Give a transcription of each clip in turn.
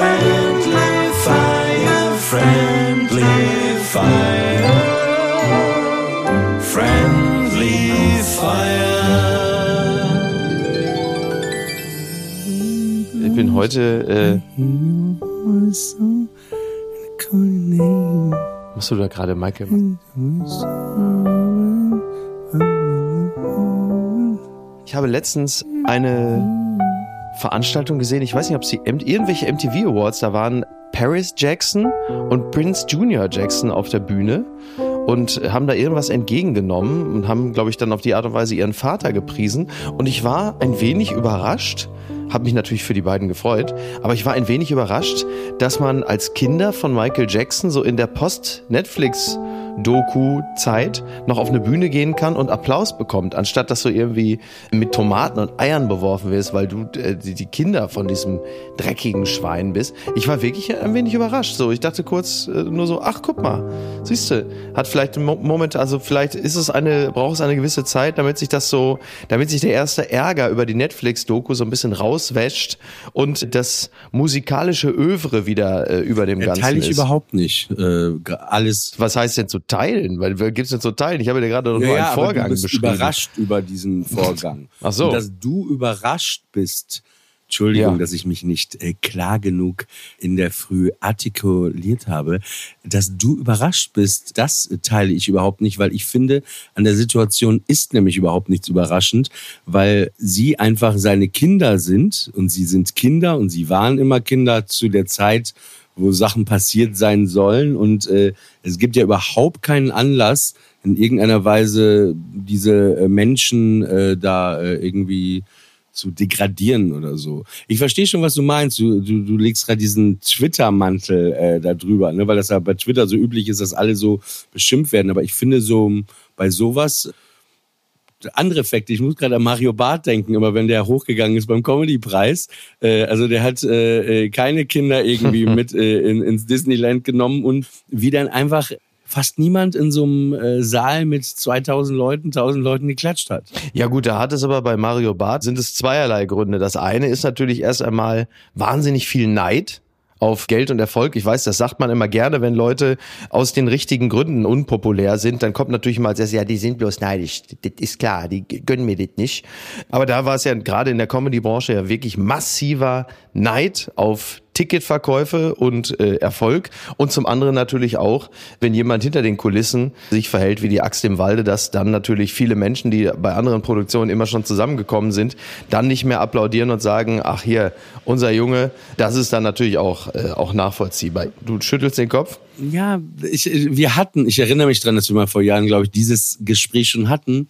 Friendly fire, friendly fire, friendly fire. Ich bin heute, äh, machst du da gerade Michael? Ich habe letztens eine Veranstaltung gesehen, ich weiß nicht, ob sie irgendwelche MTV Awards, da waren Paris Jackson und Prince Junior Jackson auf der Bühne und haben da irgendwas entgegengenommen und haben, glaube ich, dann auf die Art und Weise ihren Vater gepriesen. Und ich war ein wenig überrascht, habe mich natürlich für die beiden gefreut, aber ich war ein wenig überrascht, dass man als Kinder von Michael Jackson so in der Post-Netflix Doku-Zeit noch auf eine Bühne gehen kann und Applaus bekommt, anstatt dass du irgendwie mit Tomaten und Eiern beworfen wirst, weil du äh, die, Kinder von diesem dreckigen Schwein bist. Ich war wirklich ein wenig überrascht. So, ich dachte kurz äh, nur so, ach guck mal, siehst du, hat vielleicht Mo Moment, also vielleicht ist es eine, braucht es eine gewisse Zeit, damit sich das so, damit sich der erste Ärger über die Netflix-Doku so ein bisschen rauswäscht und das musikalische Övre wieder äh, über dem Ganzen teile ich ist. überhaupt nicht. Äh, alles. Was heißt denn zu teilen? Weil gibt's denn zu teilen? Ich habe dir gerade nur einen aber Vorgang du bist beschrieben. überrascht über diesen Vorgang. Ach so. Und dass du überrascht bist. Entschuldigung, Ja. dass ich mich nicht äh, klar genug in der Früh artikuliert habe. Dass du überrascht bist, das teile ich überhaupt nicht, weil ich finde, an der Situation ist nämlich überhaupt nichts überraschend, weil sie einfach seine Kinder sind und sie sind Kinder und sie waren immer Kinder zu der Zeit, wo Sachen passiert sein sollen. Und äh, es gibt ja überhaupt keinen Anlass, in irgendeiner Weise diese äh, Menschen äh, da äh, irgendwie zu degradieren oder so. Ich verstehe schon, was du meinst. Du, du, du legst gerade diesen Twitter-Mantel äh, da drüber, ne? weil das ja bei Twitter so üblich ist, dass alle so beschimpft werden. Aber ich finde so bei sowas andere Effekte. Ich muss gerade an Mario Barth denken, immer wenn der hochgegangen ist beim Comedy-Preis. Äh, also der hat äh, äh, keine Kinder irgendwie mit äh, in, ins Disneyland genommen und wie dann einfach fast niemand in so einem äh, Saal mit 2000 Leuten, 1000 Leuten geklatscht hat. Ja gut, da hat es aber bei Mario Barth sind es zweierlei Gründe. Das eine ist natürlich erst einmal wahnsinnig viel Neid auf Geld und Erfolg. Ich weiß, das sagt man immer gerne, wenn Leute aus den richtigen Gründen unpopulär sind, dann kommt natürlich mal erstes, ja, die sind bloß neidisch. Das ist klar, die gönnen mir das nicht. Aber da war es ja gerade in der Comedy-Branche ja wirklich massiver Neid auf Ticketverkäufe und äh, Erfolg und zum anderen natürlich auch, wenn jemand hinter den Kulissen sich verhält wie die Axt im Walde, dass dann natürlich viele Menschen, die bei anderen Produktionen immer schon zusammengekommen sind, dann nicht mehr applaudieren und sagen, ach hier, unser Junge, das ist dann natürlich auch, äh, auch nachvollziehbar. Du schüttelst den Kopf? Ja, ich, wir hatten, ich erinnere mich dran, dass wir mal vor Jahren, glaube ich, dieses Gespräch schon hatten.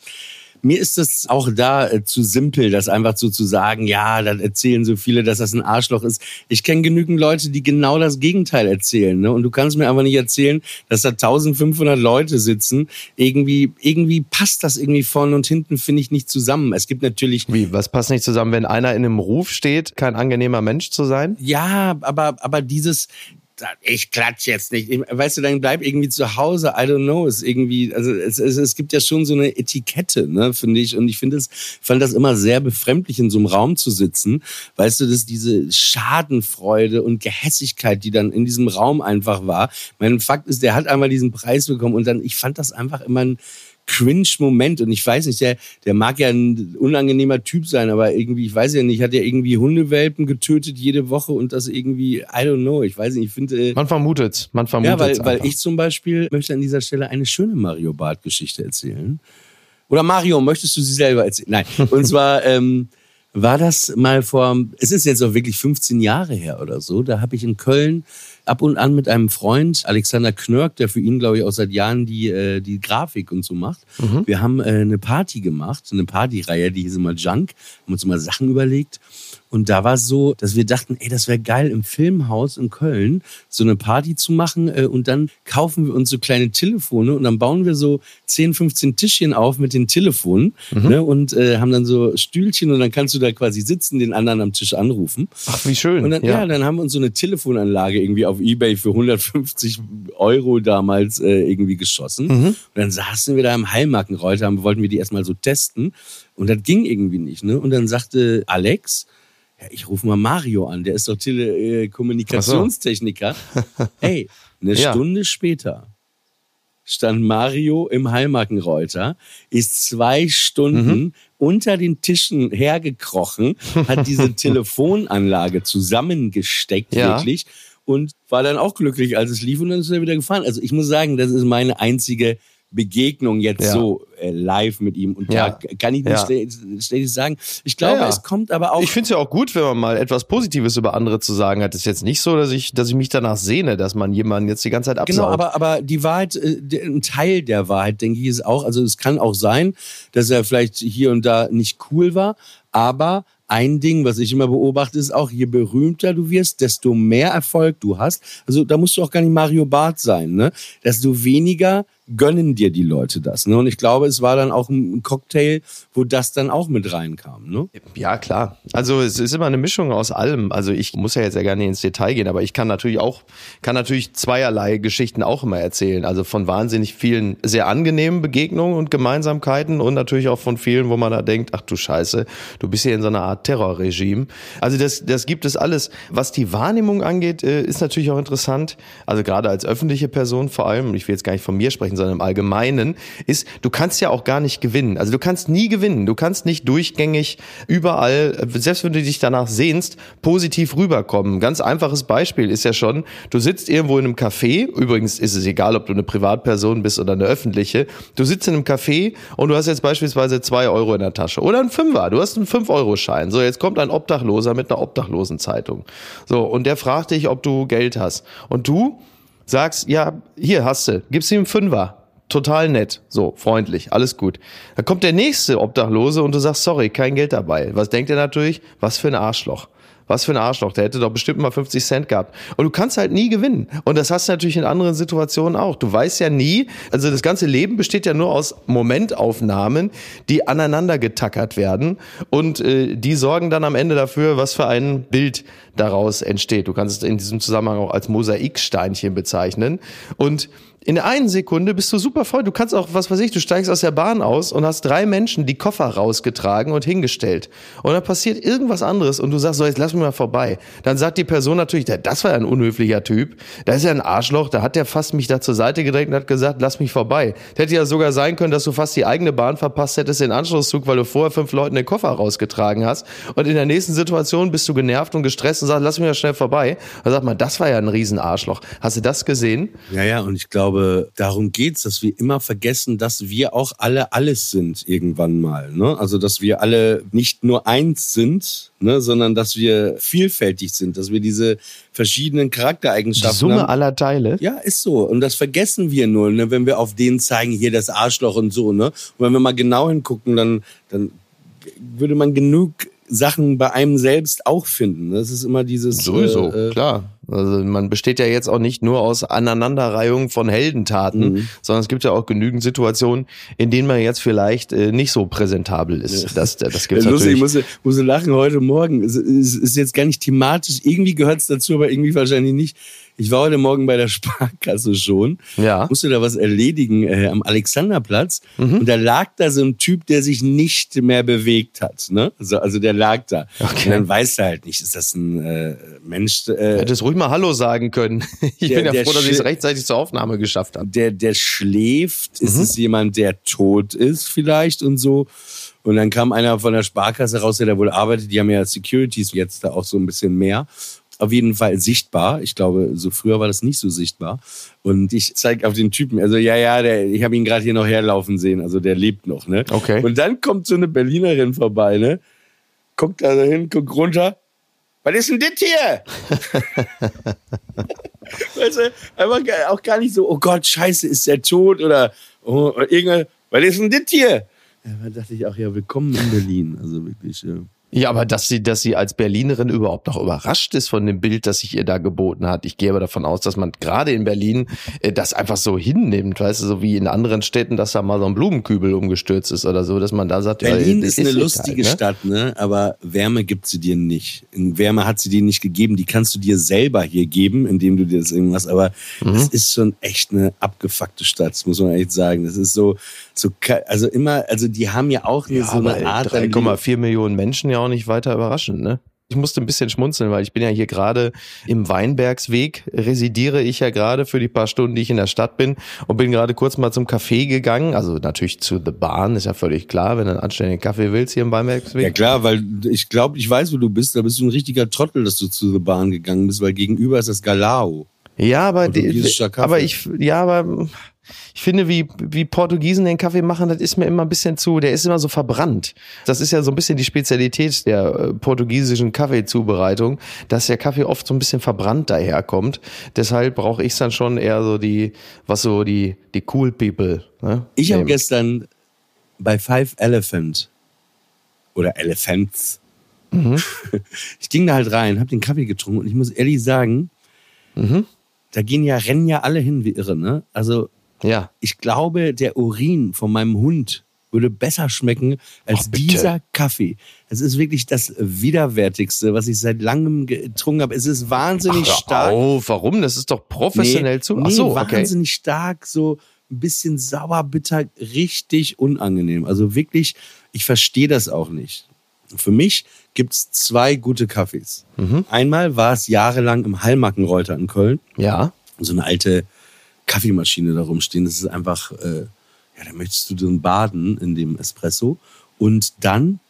Mir ist es auch da äh, zu simpel, das einfach so zu sagen, ja, dann erzählen so viele, dass das ein Arschloch ist. Ich kenne genügend Leute, die genau das Gegenteil erzählen. Ne? Und du kannst mir einfach nicht erzählen, dass da 1500 Leute sitzen. Irgendwie, irgendwie passt das irgendwie vorne und hinten, finde ich, nicht zusammen. Es gibt natürlich Wie, was passt nicht zusammen, wenn einer in einem Ruf steht, kein angenehmer Mensch zu sein? Ja, aber, aber dieses, ich klatsch jetzt nicht. Ich, weißt du, dann bleib irgendwie zu Hause. I don't know. Ist irgendwie, also es, es, es gibt ja schon so eine Etikette, ne, finde ich. Und ich finde es, fand das immer sehr befremdlich, in so einem Raum zu sitzen. Weißt du, dass diese Schadenfreude und Gehässigkeit, die dann in diesem Raum einfach war. Mein Fakt ist, der hat einmal diesen Preis bekommen und dann, ich fand das einfach immer ein Cringe-Moment. Und ich weiß nicht, der, der mag ja ein unangenehmer Typ sein, aber irgendwie, ich weiß ja nicht, hat er irgendwie Hundewelpen getötet jede Woche und das irgendwie, I don't know, ich weiß nicht, ich finde. Man vermutet, man vermutet. Ja, weil, weil ich zum Beispiel möchte an dieser Stelle eine schöne Mario Bart-Geschichte erzählen. Oder Mario, möchtest du sie selber erzählen? Nein. Und zwar ähm, war das mal vor, es ist jetzt auch wirklich 15 Jahre her oder so. Da habe ich in Köln ab und an mit einem Freund, Alexander Knörk, der für ihn, glaube ich, auch seit Jahren die, äh, die Grafik und so macht. Mhm. Wir haben äh, eine Party gemacht, eine Partyreihe, die hieß immer Junk, haben uns immer Sachen überlegt. Und da war es so, dass wir dachten, ey, das wäre geil, im Filmhaus in Köln so eine Party zu machen. Äh, und dann kaufen wir uns so kleine Telefone und dann bauen wir so 10, 15 Tischchen auf mit den Telefonen mhm. ne, und äh, haben dann so Stühlchen und dann kannst du da quasi sitzen, den anderen am Tisch anrufen. Ach, wie schön. Und dann, ja. ja dann haben wir uns so eine Telefonanlage irgendwie auf Ebay für 150 Euro damals äh, irgendwie geschossen. Mhm. Und dann saßen wir da im Heilmarkenreuter, wollten wir die erstmal so testen. Und das ging irgendwie nicht. Ne? Und dann sagte Alex, ja, ich rufe mal Mario an, der ist doch Telekommunikationstechniker. So. Ey, eine ja. Stunde später stand Mario im Heilmarkenreuter, ist zwei Stunden mhm. unter den Tischen hergekrochen, hat diese Telefonanlage zusammengesteckt, ja. wirklich, und war dann auch glücklich, als es lief und dann ist er wieder gefahren. Also ich muss sagen, das ist meine einzige Begegnung jetzt ja. so äh, live mit ihm. Und ja. da kann ich nicht ja. ständig sagen. Ich glaube, ja, es kommt aber auch. Ich finde es ja auch gut, wenn man mal etwas Positives über andere zu sagen hat. Es ist jetzt nicht so, dass ich, dass ich mich danach sehne, dass man jemanden jetzt die ganze Zeit absaugt. Genau, aber, aber die Wahrheit, äh, ein Teil der Wahrheit, denke ich, ist auch, also es kann auch sein, dass er vielleicht hier und da nicht cool war, aber ein Ding, was ich immer beobachte, ist auch, je berühmter du wirst, desto mehr Erfolg du hast. Also da musst du auch gar nicht Mario Barth sein, ne? Desto weniger gönnen dir die Leute das. Ne? Und ich glaube, es war dann auch ein Cocktail, wo das dann auch mit reinkam. Ne? Ja, klar. Also es ist immer eine Mischung aus allem. Also ich muss ja jetzt ja gar nicht ins Detail gehen, aber ich kann natürlich auch, kann natürlich zweierlei Geschichten auch immer erzählen. Also von wahnsinnig vielen sehr angenehmen Begegnungen und Gemeinsamkeiten und natürlich auch von vielen, wo man da denkt, ach du Scheiße, du bist hier in so einer Art Terrorregime. Also das, das gibt es alles. Was die Wahrnehmung angeht, äh, ist natürlich auch interessant. Also gerade als öffentliche Person vor allem, ich will jetzt gar nicht von mir sprechen, sondern im Allgemeinen, ist, du kannst ja auch gar nicht gewinnen. Also du kannst nie gewinnen. Du kannst nicht durchgängig überall, selbst wenn du dich danach sehnst, positiv rüberkommen. Ganz einfaches Beispiel ist ja schon, du sitzt irgendwo in einem Café, übrigens ist es egal, ob du eine Privatperson bist oder eine öffentliche, du sitzt in einem Café und du hast jetzt beispielsweise zwei Euro in der Tasche oder ein Fünfer, du hast einen Fünf-Euro-Schein. So, jetzt kommt ein Obdachloser mit einer Obdachlosenzeitung. So, und der fragt dich, ob du Geld hast. Und du sagst, ja, hier hast du, gibst ihm einen Fünfer total nett, so freundlich, alles gut. Dann kommt der nächste Obdachlose und du sagst, sorry, kein Geld dabei. Was denkt er natürlich? Was für ein Arschloch. Was für ein Arschloch, der hätte doch bestimmt mal 50 Cent gehabt. Und du kannst halt nie gewinnen. Und das hast du natürlich in anderen Situationen auch. Du weißt ja nie, also das ganze Leben besteht ja nur aus Momentaufnahmen, die aneinander getackert werden. Und äh, die sorgen dann am Ende dafür, was für ein Bild daraus entsteht. Du kannst es in diesem Zusammenhang auch als Mosaiksteinchen bezeichnen. Und in der einen Sekunde bist du super voll. Du kannst auch, was weiß ich, du steigst aus der Bahn aus und hast drei Menschen die Koffer rausgetragen und hingestellt. Und dann passiert irgendwas anderes und du sagst, so, jetzt lass mich mal vorbei. Dann sagt die Person natürlich, das war ja ein unhöflicher Typ. Da ist ja ein Arschloch, da hat der fast mich da zur Seite gedrängt und hat gesagt, lass mich vorbei. Das hätte ja sogar sein können, dass du fast die eigene Bahn verpasst hättest, den Anschlusszug, weil du vorher fünf Leuten den Koffer rausgetragen hast. Und in der nächsten Situation bist du genervt und gestresst und sagst, lass mich mal schnell vorbei. Dann sagt man, das war ja ein Riesenarschloch. Hast du das gesehen? Ja, ja, und ich glaube, glaube, darum geht's, dass wir immer vergessen, dass wir auch alle alles sind irgendwann mal. Ne? Also, dass wir alle nicht nur eins sind, ne, sondern dass wir vielfältig sind, dass wir diese verschiedenen Charaktereigenschaften Die Summe haben. aller Teile. Ja, ist so. Und das vergessen wir nur, ne, wenn wir auf denen zeigen, hier das Arschloch und so. Ne? Und wenn wir mal genau hingucken, dann, dann würde man genug Sachen bei einem selbst auch finden. Das ist immer dieses. Sowieso, äh, klar. Also man besteht ja jetzt auch nicht nur aus Aneinanderreihung von Heldentaten, mhm. sondern es gibt ja auch genügend Situationen, in denen man jetzt vielleicht äh, nicht so präsentabel ist. Ja. Das, das gibt's ja, lustig, natürlich. Ich muss, muss lachen heute Morgen. Es ist, ist jetzt gar nicht thematisch. Irgendwie gehört es dazu, aber irgendwie wahrscheinlich nicht Ich war heute Morgen bei der Sparkasse schon. Ja. Musste da was erledigen äh, am Alexanderplatz. Mhm. Und da lag da so ein Typ, der sich nicht mehr bewegt hat. Ne? Also, also der lag da. Okay. Und dann weißt du halt nicht, ist das ein äh, Mensch, äh, Hättest ruhig mal Hallo sagen können. Ich Der- bin ja der froh, dass ich es rechtzeitig zur Aufnahme geschafft habe. der, der schläft? Ist Mhm. es jemand, der tot ist vielleicht und so? Und dann kam einer von der Sparkasse raus, der da wohl arbeitet. Die haben ja Securities jetzt da auch so ein bisschen mehr. Auf jeden Fall sichtbar. Ich glaube, so früher war das nicht so sichtbar. Und ich zeige auf den Typen, also ja, ja, der, ich habe ihn gerade hier noch herlaufen sehen. Also der lebt noch, ne? Okay. Und dann kommt so eine Berlinerin vorbei, ne? Guckt da so hin, guckt runter. Was ist denn das hier? weißt du, einfach auch gar nicht so, oh Gott, scheiße, ist der tot oder oh, irgendwas, was ist denn das hier? Ja, da dachte ich auch, ja, willkommen in Berlin. Also wirklich, ja. Ja, aber dass sie, dass sie als Berlinerin überhaupt noch überrascht ist von dem Bild, das sich ihr da geboten hat. Ich gehe aber davon aus, dass man gerade in Berlin äh, das einfach so hinnimmt, weißt du, so wie in anderen Städten, dass da mal so ein Blumenkübel umgestürzt ist oder so, dass man da sagt, Berlin ja, ist das eine lustige halt, ne? Stadt, ne? Aber Wärme gibt sie dir nicht. Wärme hat sie dir nicht gegeben. Die kannst du dir selber hier geben, indem du dir das irgendwas. Aber Mhm. das ist schon echt eine abgefuckte Stadt, muss man echt sagen. Das ist so, so, also immer, also die haben ja auch eine, Ja, so eine Art. an 3,4 Millionen Menschen ja auch nicht weiter überraschend, ne? Ich musste ein bisschen schmunzeln, weil ich bin ja hier gerade im Weinbergsweg, residiere ich ja gerade für die paar Stunden, die ich in der Stadt bin und bin gerade kurz mal zum Café gegangen. Also natürlich zu The Bahn, ist ja völlig klar, wenn du einen anständigen Kaffee willst hier im Weinbergsweg. Ja klar, weil ich glaube, ich weiß, wo du bist. Da bist du ein richtiger Trottel, dass du zu der Bahn gegangen bist, weil gegenüber ist das Galao. Ja, aber, die, aber ich, ja, aber ich finde, wie, wie Portugiesen den Kaffee machen, das ist mir immer ein bisschen zu, der ist immer so verbrannt. Das ist ja so ein bisschen die Spezialität der äh, portugiesischen Kaffeezubereitung, dass der Kaffee oft so ein bisschen verbrannt daherkommt. Deshalb brauche ich dann schon eher so die, was so die, die cool people. Ne? Ich habe gestern bei Five Elephant oder Elephants. Mhm. Ich ging da halt rein, habe den Kaffee getrunken und ich muss ehrlich sagen, Mhm. da gehen ja, rennen ja alle hin wie irre, ne? Also Ja. ich glaube, der Urin von meinem Hund würde besser schmecken als Oh, dieser Kaffee. Es ist wirklich das widerwärtigste, was ich seit langem getrunken habe. Es ist wahnsinnig Ach, stark. auf, warum? Das ist doch professionell zu. Ach nee, so, okay. wahnsinnig stark, so ein bisschen sauer, bitter, richtig unangenehm. Also wirklich, ich verstehe das auch nicht. Für mich gibt's zwei gute Kaffees. Mhm. Einmal war es jahrelang im Hallmackenreuter in Köln Ja. so eine alte Kaffeemaschine da rumstehen. Das ist einfach, äh, ja, da möchtest du drin baden in dem Espresso. Und dann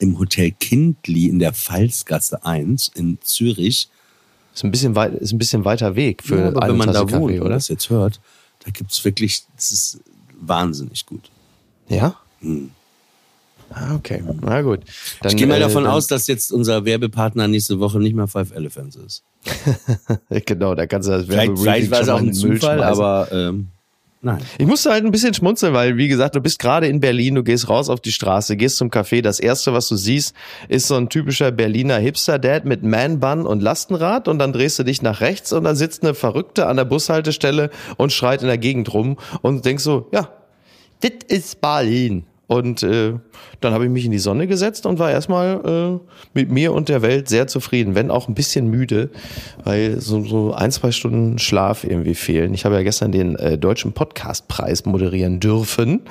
im Hotel Kindli in der Pfalzgasse 1 in Zürich. Ist ein bisschen weit, ist ein bisschen weiter Weg für Ja, aber eine wenn man da Tasse wohnt Kaffee, und oder? das jetzt hört, da gibt's wirklich, das ist wahnsinnig gut. Ja? Hm. Ah, okay. Na gut. Dann, Ich gehe mal äh, davon aus, dass jetzt unser Werbepartner nächste Woche nicht mehr Five Elephants ist. Genau, da kannst du das Vielleicht, Werbebriefing vielleicht war es auch ein Zufall, aber ähm, nein. Ich musste halt ein bisschen schmunzeln, weil, wie gesagt, du bist gerade in Berlin, du gehst raus auf die Straße, gehst zum Café. Das erste, was du siehst, ist so ein typischer Berliner Hipster-Dad mit Man-Bun und Lastenrad und dann drehst du dich nach rechts und dann sitzt eine Verrückte an der Bushaltestelle und schreit in der Gegend rum und denkst so, ja, das ist Berlin. Und äh, dann habe ich mich in die Sonne gesetzt und war erstmal äh, mit mir und der Welt sehr zufrieden, wenn auch ein bisschen müde, weil so, so ein, zwei Stunden Schlaf irgendwie fehlen. Ich habe ja gestern den äh, deutschen Podcastpreis moderieren dürfen.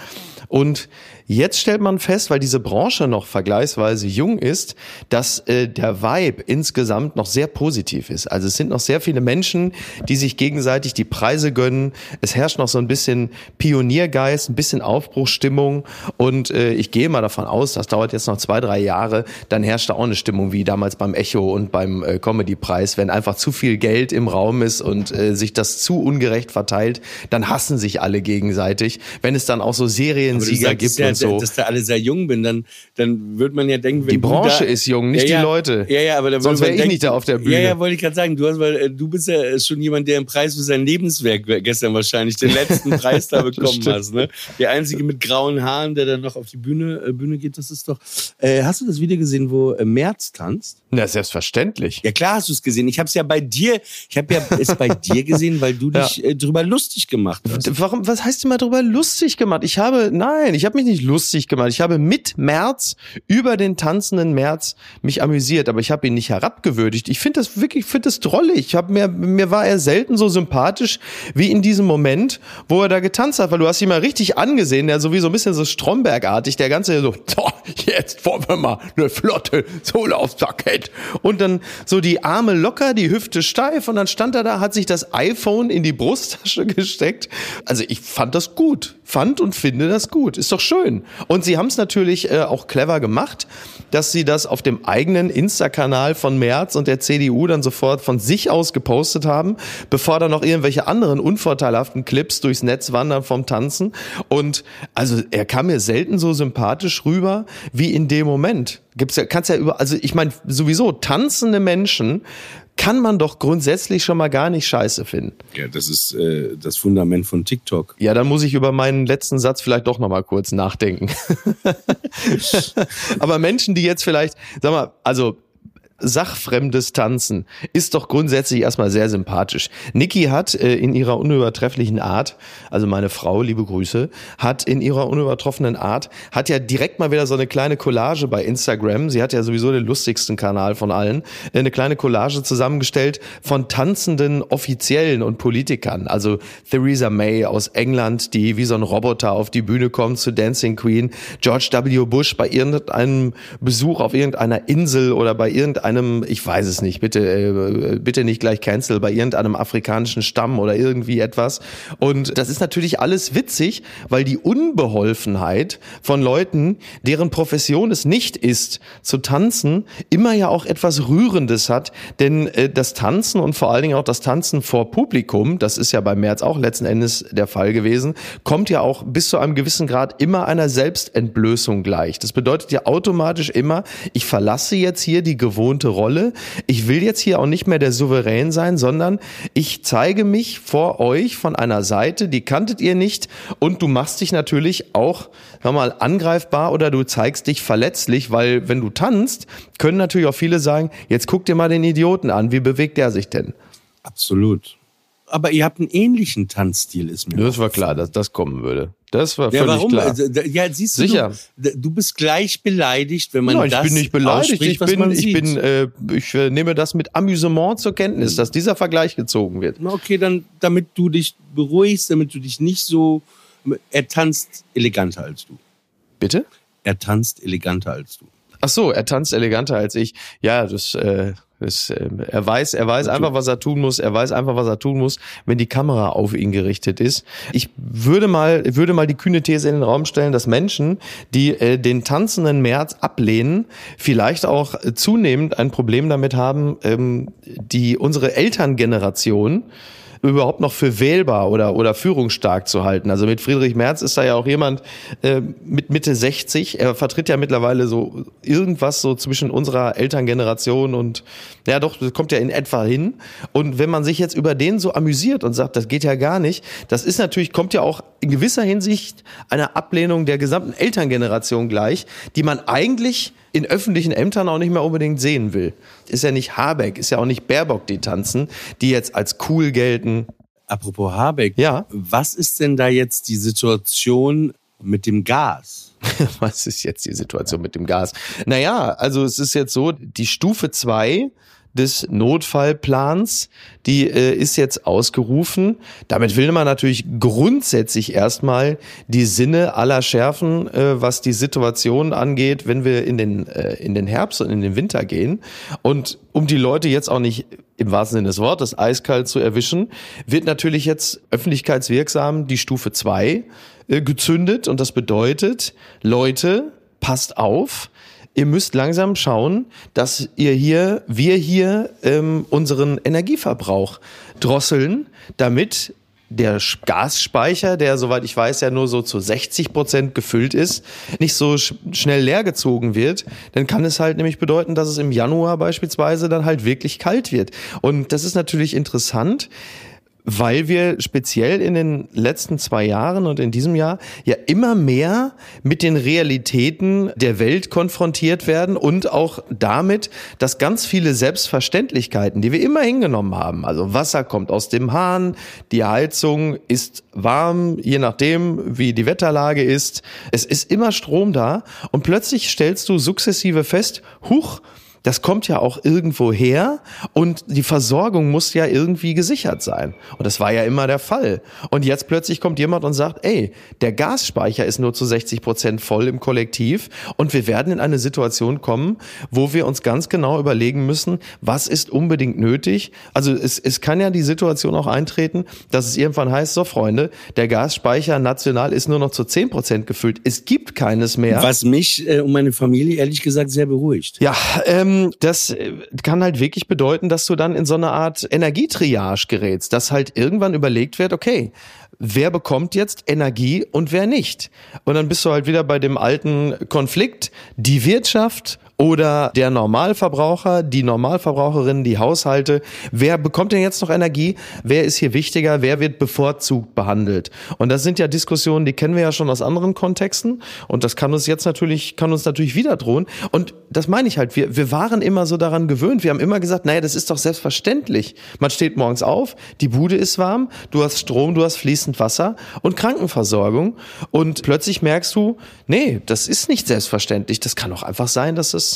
Und jetzt stellt man fest, weil diese Branche noch vergleichsweise jung ist, dass äh, der Vibe insgesamt noch sehr positiv ist. Also es sind noch sehr viele Menschen, die sich gegenseitig die Preise gönnen. Es herrscht noch so ein bisschen Pioniergeist, ein bisschen Aufbruchsstimmung. Und äh, ich gehe mal davon aus, das dauert jetzt noch zwei, drei Jahre, dann herrscht da auch eine Stimmung wie damals beim Echo und beim äh, Comedy-Preis. Wenn einfach zu viel Geld im Raum ist und äh, sich das zu ungerecht verteilt, dann hassen sich alle gegenseitig. Wenn es dann auch so Seriensieger gibt und so. dass da alle sehr jung bin, dann, dann wird man ja denken, wenn Die Branche da, ist jung, nicht ja, die Leute. Ja, ja, aber dann Sonst würde wäre ich nicht da auf der Bühne. Ja, ja, wollte ich gerade sagen. Du hast, weil äh, du bist ja schon jemand, der einen Preis für sein Lebenswerk gestern wahrscheinlich den letzten Preis da bekommen hast. Ne? Der einzige mit grauen Haaren, der dann dann noch auf die Bühne, äh, Bühne geht, das ist doch. Äh, hast du das Video gesehen, wo äh, Merz tanzt? Na, selbstverständlich. Ja klar hast du es gesehen. Ich habe es ja bei dir, ich habe ja es bei dir gesehen, weil du Ja. dich äh, drüber lustig gemacht hast. Warum, was heißt immer drüber lustig gemacht? Ich habe, nein, ich habe mich nicht lustig gemacht. Ich habe mit März über den tanzenden März mich amüsiert, aber ich habe ihn nicht herabgewürdigt. Ich finde das wirklich, finde das drollig. Ich habe mir, mir war er selten so sympathisch wie in diesem Moment, wo er da getanzt hat, weil du hast ihn mal richtig angesehen, der so wie so ein bisschen so Stromberg-artig, der ganze so, "So, jetzt wollen wir mal eine flotte Sohle aufs Parkett. Und dann so die Arme locker, die Hüfte steif und dann stand er da, hat sich das iPhone in die Brusttasche gesteckt. Also ich fand das gut, fand und finde das gut, ist doch schön. Und sie haben es natürlich äh, auch clever gemacht, dass sie das auf dem eigenen Insta-Kanal von Merz und der CDU dann sofort von sich aus gepostet haben, bevor dann noch irgendwelche anderen unvorteilhaften Clips durchs Netz wandern vom Tanzen. Und also er kam mir selten so sympathisch rüber wie in dem Moment. Gibt's ja, kannst ja über, also ich meine sowieso tanzende Menschen kann man doch grundsätzlich schon mal gar nicht scheiße finden. Ja, das ist äh, das Fundament von TikTok. Ja, dann muss ich über meinen letzten Satz vielleicht doch noch mal kurz nachdenken. Aber Menschen, die jetzt vielleicht, sag mal, also sachfremdes Tanzen ist doch grundsätzlich erstmal sehr sympathisch. Niki hat äh, in ihrer unübertrefflichen Art, also meine Frau, liebe Grüße, hat in ihrer unübertroffenen Art, hat ja direkt mal wieder so eine kleine Collage bei Instagram. Sie hat ja sowieso den lustigsten Kanal von allen. äh, Eine kleine Collage zusammengestellt von tanzenden Offiziellen und Politikern. Also Theresa May aus England, die wie so ein Roboter auf die Bühne kommt zu Dancing Queen. George W. Bush bei irgendeinem Besuch auf irgendeiner Insel oder bei irgendeinem, ich weiß es nicht, bitte, äh, bitte nicht gleich cancel, bei irgendeinem afrikanischen Stamm oder irgendwie etwas. Und das ist natürlich alles witzig, weil die Unbeholfenheit von Leuten, deren Profession es nicht ist, zu tanzen, immer ja auch etwas Rührendes hat. Denn äh, das Tanzen und vor allen Dingen auch das Tanzen vor Publikum, das ist ja bei März auch letzten Endes der Fall gewesen, kommt ja auch bis zu einem gewissen Grad immer einer Selbstentblößung gleich. Das bedeutet ja automatisch immer, ich verlasse jetzt hier die gewohnte Rolle. Ich will jetzt hier auch nicht mehr der Souverän sein, sondern ich zeige mich vor euch von einer Seite, die kanntet ihr nicht und du machst dich natürlich auch hör mal angreifbar oder du zeigst dich verletzlich, weil wenn du tanzt, können natürlich auch viele sagen, jetzt guck dir mal den Idioten an, wie bewegt der sich denn? Absolut. Aber ihr habt einen ähnlichen Tanzstil, ist mir. Das war klar, dass das kommen würde. Das war Ja, völlig warum? klar. Also, Ja, siehst du, Sicher. Du, du bist gleich beleidigt, wenn man Nein, ich das bin nicht beleidigt. Ich bin, ich bin, äh, ich äh, nehme das mit Amüsement zur Kenntnis, dass dieser Vergleich gezogen wird. Okay, dann, damit du dich beruhigst, damit du dich nicht so. Er tanzt eleganter als du. Bitte? Er tanzt eleganter als du. Ach so, er tanzt eleganter als ich. Ja, das, äh, das, äh, er weiß, er weiß einfach, was er tun muss. Er weiß einfach, was er tun muss, wenn die Kamera auf ihn gerichtet ist. Ich würde mal, würde mal die kühne These in den Raum stellen, dass Menschen, die äh, den tanzenden März ablehnen, vielleicht auch zunehmend ein Problem damit haben, ähm, die unsere Elterngeneration überhaupt noch für wählbar oder, oder führungsstark zu halten. Also mit Friedrich Merz ist da ja auch jemand äh, mit Mitte 60. Er vertritt ja mittlerweile so irgendwas so zwischen unserer Elterngeneration und ja doch, das kommt ja in etwa hin. Und wenn man sich jetzt über den so amüsiert und sagt, das geht ja gar nicht, das ist natürlich, kommt ja auch in gewisser Hinsicht einer Ablehnung der gesamten Elterngeneration gleich, die man eigentlich in öffentlichen Ämtern auch nicht mehr unbedingt sehen will. Ist ja nicht Habeck, ist ja auch nicht Baerbock, die tanzen, die jetzt als cool gelten. Apropos Habeck, Ja. was ist denn da jetzt die Situation mit dem Gas? Was ist jetzt die Situation mit dem Gas? Naja, also es ist jetzt so, die Stufe zwei des Notfallplans, die äh, ist jetzt ausgerufen. Damit will man natürlich grundsätzlich erstmal die Sinne aller schärfen, äh, was die Situation angeht, wenn wir in den, äh, in den Herbst und in den Winter gehen. Und um die Leute jetzt auch nicht im wahrsten Sinne des Wortes eiskalt zu erwischen, wird natürlich jetzt öffentlichkeitswirksam die Stufe zwei äh, gezündet. Und das bedeutet, Leute, passt auf, ihr müsst langsam schauen, dass ihr hier, wir hier ähm, unseren Energieverbrauch drosseln, damit der Gasspeicher, der soweit ich weiß ja nur so zu 60 Prozent gefüllt ist, nicht so sch schnell leergezogen wird, dann kann es halt nämlich bedeuten, dass es im Januar beispielsweise dann halt wirklich kalt wird. Und das ist natürlich interessant, weil wir speziell in den letzten zwei Jahren und in diesem Jahr ja immer mehr mit den Realitäten der Welt konfrontiert werden und auch damit, dass ganz viele Selbstverständlichkeiten, die wir immer hingenommen haben, also Wasser kommt aus dem Hahn, die Heizung ist warm, je nachdem, wie die Wetterlage ist, es ist immer Strom da und plötzlich stellst du sukzessive fest, huch, das kommt ja auch irgendwo her und die Versorgung muss ja irgendwie gesichert sein. Und das war ja immer der Fall. Und jetzt plötzlich kommt jemand und sagt, ey, der Gasspeicher ist nur zu 60 Prozent voll im Kollektiv und wir werden in eine Situation kommen, wo wir uns ganz genau überlegen müssen, was ist unbedingt nötig. Also es, es kann ja die Situation auch eintreten, dass es irgendwann heißt, so Freunde, der Gasspeicher national ist nur noch zu 10 Prozent gefüllt. Es gibt keines mehr. Was mich äh, und meine Familie ehrlich gesagt sehr beruhigt. Ja, ähm, das äh, kann halt wirklich bedeuten, dass du dann in so eine Art Energietriage gerätst, dass halt irgendwann überlegt wird, okay, wer bekommt jetzt Energie und wer nicht? Und dann bist du halt wieder bei dem alten Konflikt, die Wirtschaft oder der Normalverbraucher, die Normalverbraucherin, die Haushalte. Wer bekommt denn jetzt noch Energie? Wer ist hier wichtiger? Wer wird bevorzugt behandelt? Und das sind ja Diskussionen, die kennen wir ja schon aus anderen Kontexten. Und das kann uns jetzt natürlich, kann uns natürlich wieder drohen. Und das meine ich halt. Wir, wir waren immer so daran gewöhnt. Wir haben immer gesagt, naja, das ist doch selbstverständlich. Man steht morgens auf, die Bude ist warm, du hast Strom, du hast fließend Wasser und Krankenversorgung. Und plötzlich merkst du, nee, das ist nicht selbstverständlich. Das kann auch einfach sein, dass es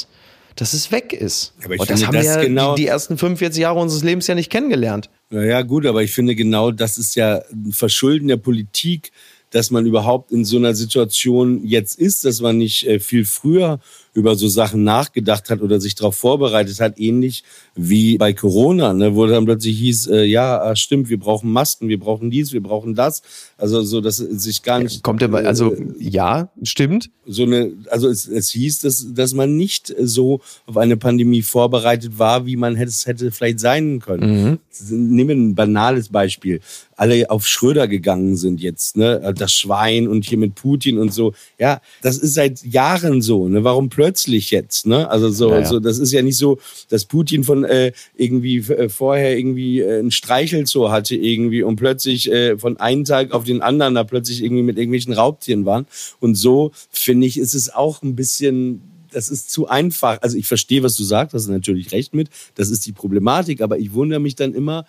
dass es weg ist. Aber ich und das finde, haben wir das ja genau- die, die ersten 45 Jahre unseres Lebens ja nicht kennengelernt. Naja, gut, aber ich finde genau, das ist ja ein Verschulden der Politik, dass man überhaupt in so einer Situation jetzt ist, dass man nicht äh, viel früher über so Sachen nachgedacht hat oder sich darauf vorbereitet hat, ähnlich wie bei Corona, ne, wo dann plötzlich hieß, äh, ja, ah, stimmt, wir brauchen Masken, wir brauchen dies, wir brauchen das. Also so, dass sich gar nicht Kommt ja mal, also äh, ja, stimmt. so eine, also es, es hieß, dass, dass man nicht so auf eine Pandemie vorbereitet war, wie man hätte, es hätte vielleicht sein können. Nehmen wir ein banales Beispiel. Alle auf Schröder gegangen sind jetzt, ne? Das Schwein und hier mit Putin und so. Ja, das ist seit Jahren so, ne? Warum plötzlich jetzt, ne? Also so, Ja, ja. so das ist ja nicht so, dass Putin von äh, irgendwie äh, vorher irgendwie äh, ein Streichelzoo hatte irgendwie und plötzlich äh, von einem Tag auf den anderen da plötzlich irgendwie mit irgendwelchen Raubtieren waren. Und so finde ich, ist es auch ein bisschen das ist zu einfach. Also ich verstehe, was du sagst, hast du natürlich recht mit. Das ist die Problematik, aber ich wundere mich dann immer,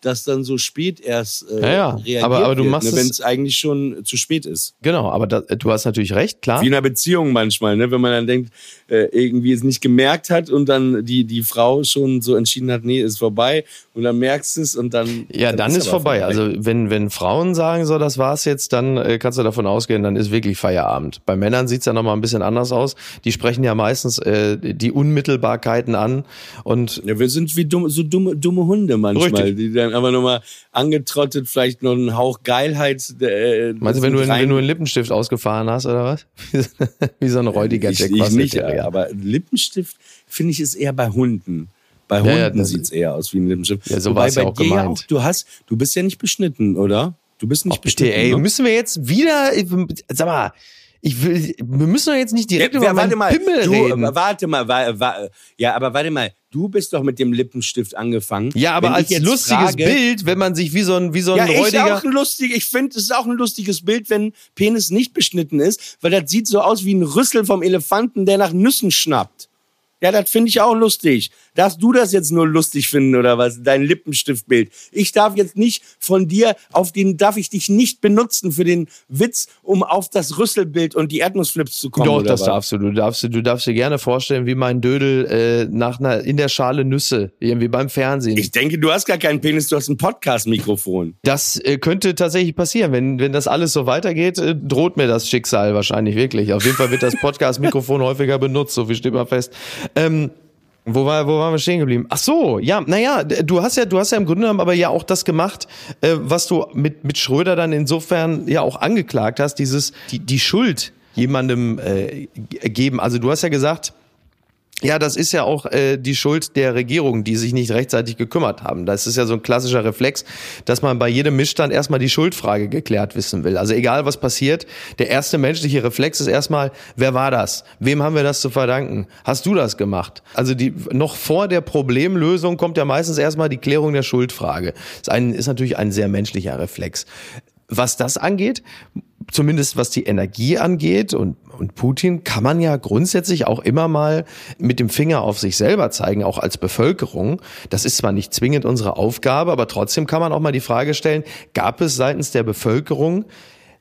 dass dann so spät erst äh, Ja, ja. reagiert Aber- aber du wird, machst ne, wenn es eigentlich schon zu spät ist. Genau, aber da, du hast natürlich recht, klar. Wie in einer Beziehung manchmal, ne? wenn man dann denkt, äh, irgendwie es nicht gemerkt hat und dann die, die Frau schon so entschieden hat, nee, ist vorbei und dann merkst du es und dann Ja, dann, ist aber vorbei. Also wenn, wenn Frauen sagen, so, das war's jetzt, dann äh, kannst du davon ausgehen, dann ist wirklich Feierabend. Bei Männern sieht's ja nochmal ein bisschen anders aus. Die sprechen ja meistens äh, die Unmittelbarkeiten an und Ja, wir sind wie dumme, so dumme, dumme Hunde manchmal, Richtig. die dann aber nochmal angetrottet, vielleicht noch einen Hauch Geilheit. Äh, meinst du, wenn du, rein- wenn du einen Lippenstift ausgefahren hast, oder was? Wie so ein räudiger ich, Jack ich Russell nicht, Terrier. aber Lippenstift finde ich ist eher bei Hunden. Bei Ja, ja, Hunden das- sieht's eher aus wie ein Lippenstift. Ja, so Wobei war's ja auch gemeint. du hast, du bist ja nicht beschnitten, oder? Du bist nicht Ach, bitte, beschnitten. ey, ne? müssen wir jetzt wieder, sag mal, ich will, wir müssen doch jetzt nicht direkt Ja, über warte meinen mal, Pimmel du, reden. warte mal, wa, wa, ja, aber warte mal, du bist doch mit dem Lippenstift angefangen. Ja, aber Wenn als ich lustiges frage, Bild, wenn man sich wie so ein, wie so ein Ja, ich räudiger. auch ein lustig. Ich finde, es ist auch ein lustiges Bild, wenn Penis nicht beschnitten ist, weil das sieht so aus wie ein Rüssel vom Elefanten, der nach Nüssen schnappt. Ja, das finde ich auch lustig. Darfst du das jetzt nur lustig finden oder was? Dein Lippenstiftbild. Ich darf jetzt nicht von dir auf den, darf ich dich nicht benutzen für den Witz, um auf das Rüsselbild und die Erdnussflips zu kommen. Doch, das was? darfst du. Du darfst, du darfst dir gerne vorstellen, wie mein Dödel äh, nach einer, in der Schale Nüsse, irgendwie beim Fernsehen. Ich denke, du hast gar keinen Penis, du hast ein Podcast-Mikrofon. das äh, könnte tatsächlich passieren. Wenn, wenn das alles so weitergeht, äh, droht mir das Schicksal wahrscheinlich wirklich. Auf jeden Fall wird das Podcast-Mikrofon häufiger benutzt, so viel steht mal fest. Ähm, wo, war, wo waren wir stehen geblieben? Ach so, ja, naja, du hast ja, du hast ja im Grunde genommen aber ja auch das gemacht, äh, was du mit, mit Schröder dann insofern ja auch angeklagt hast, dieses, die, die Schuld jemandem äh, geben. Also du hast ja gesagt, Ja, das ist ja auch äh, die Schuld der Regierung, die sich nicht rechtzeitig gekümmert haben. Das ist ja so ein klassischer Reflex, dass man bei jedem Missstand erstmal die Schuldfrage geklärt wissen will. Also egal was passiert, der erste menschliche Reflex ist erstmal, wer war das? Wem haben wir das zu verdanken? Hast du das gemacht? Also die noch vor der Problemlösung kommt ja meistens erstmal die Klärung der Schuldfrage. Das ist, ein, ist natürlich ein sehr menschlicher Reflex. Was das angeht, zumindest was die Energie angeht und, und Putin, kann man ja grundsätzlich auch immer mal mit dem Finger auf sich selber zeigen, auch als Bevölkerung. Das ist zwar nicht zwingend unsere Aufgabe, aber trotzdem kann man auch mal die Frage stellen, gab es seitens der Bevölkerung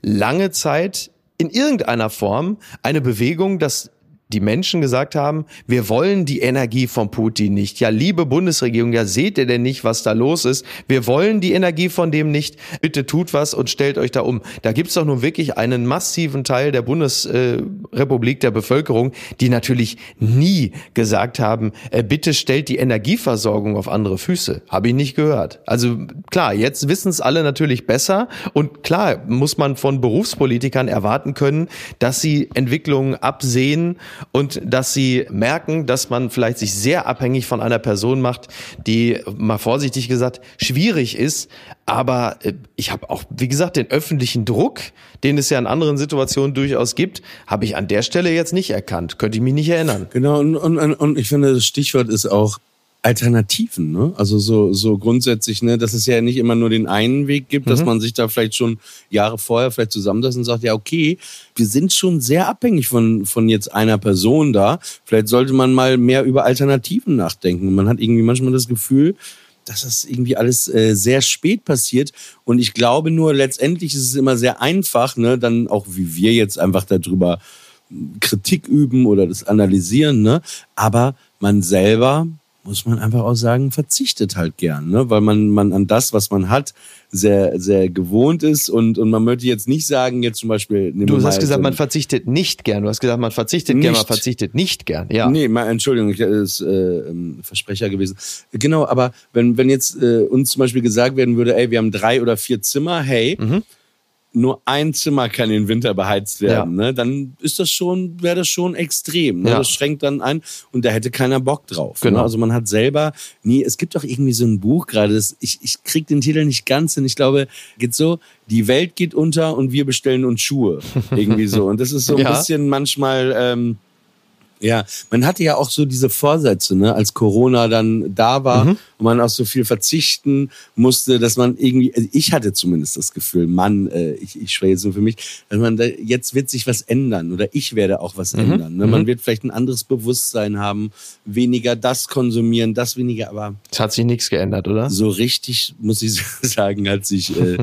lange Zeit in irgendeiner Form eine Bewegung, dass die Menschen gesagt haben, wir wollen die Energie von Putin nicht. Ja, liebe Bundesregierung, ja, seht ihr denn nicht, was da los ist? Wir wollen die Energie von dem nicht. Bitte tut was und stellt euch da um. Da gibt's doch nun wirklich einen massiven Teil der Bundesrepublik, der Bevölkerung, die natürlich nie gesagt haben, äh, bitte stellt die Energieversorgung auf andere Füße. Habe ich nicht gehört. Also klar, jetzt wissen es alle natürlich besser und klar muss man von Berufspolitikern erwarten können, dass sie Entwicklungen absehen und dass sie merken, dass man vielleicht sich sehr abhängig von einer Person macht, die mal vorsichtig gesagt schwierig ist. Aber äh, ich habe auch, wie gesagt, den öffentlichen Druck, den es ja in anderen Situationen durchaus gibt, habe ich an der Stelle jetzt nicht erkannt. Könnte ich mich nicht erinnern. Genau, und, und, und ich finde, das Stichwort ist auch Alternativen, ne? Also so, so grundsätzlich, ne, dass es ja nicht immer nur den einen Weg gibt, dass man sich da vielleicht schon Jahre vorher vielleicht zusammensetzt und sagt, ja, okay, wir sind schon sehr abhängig von, von jetzt einer Person da. Vielleicht sollte man mal mehr über Alternativen nachdenken. Man hat irgendwie manchmal das Gefühl, dass das irgendwie alles äh, sehr spät passiert. Und ich glaube nur, letztendlich ist es immer sehr einfach, ne, dann auch wie wir jetzt einfach darüber Kritik üben oder das analysieren, ne? Aber man selber muss man einfach auch sagen, verzichtet halt gern, ne? weil man, man an das, was man hat, sehr, sehr gewohnt ist und, und man möchte jetzt nicht sagen, jetzt zum Beispiel... Du hast gesagt, so man verzichtet nicht gern. Du hast gesagt, man verzichtet nicht. gern, man verzichtet nicht gern. Ja. Nee, mal, Entschuldigung, ich ist äh, ähm, Versprecher gewesen. Genau, aber wenn, wenn jetzt äh, uns zum Beispiel gesagt werden würde, ey, wir haben drei oder vier Zimmer, hey, mhm nur ein Zimmer kann im Winter beheizt werden, ja. ne, dann ist das schon, wäre das schon extrem. Ne? Ja. Das schränkt dann ein und da hätte keiner Bock drauf. Ne? Genau. Ne? Also man hat selber nie, es gibt doch irgendwie so ein Buch gerade, ich, ich krieg den Titel nicht ganz hin. Ich glaube, geht so, die Welt geht unter und wir bestellen uns Schuhe. irgendwie so. Und das ist so ein ja. bisschen manchmal. Ähm, ja, man hatte ja auch so diese Vorsätze, ne, als Corona dann da war mhm. und man auf so viel verzichten musste, dass man irgendwie, also ich hatte zumindest das Gefühl, Mann, äh, ich, ich spreche jetzt nur für mich, dass man da, jetzt wird sich was ändern oder ich werde auch was mhm. ändern. Ne? Man mhm. wird vielleicht ein anderes Bewusstsein haben, weniger das konsumieren, das weniger, aber. Es hat sich nichts geändert, oder? So richtig, muss ich sagen, hat sich äh,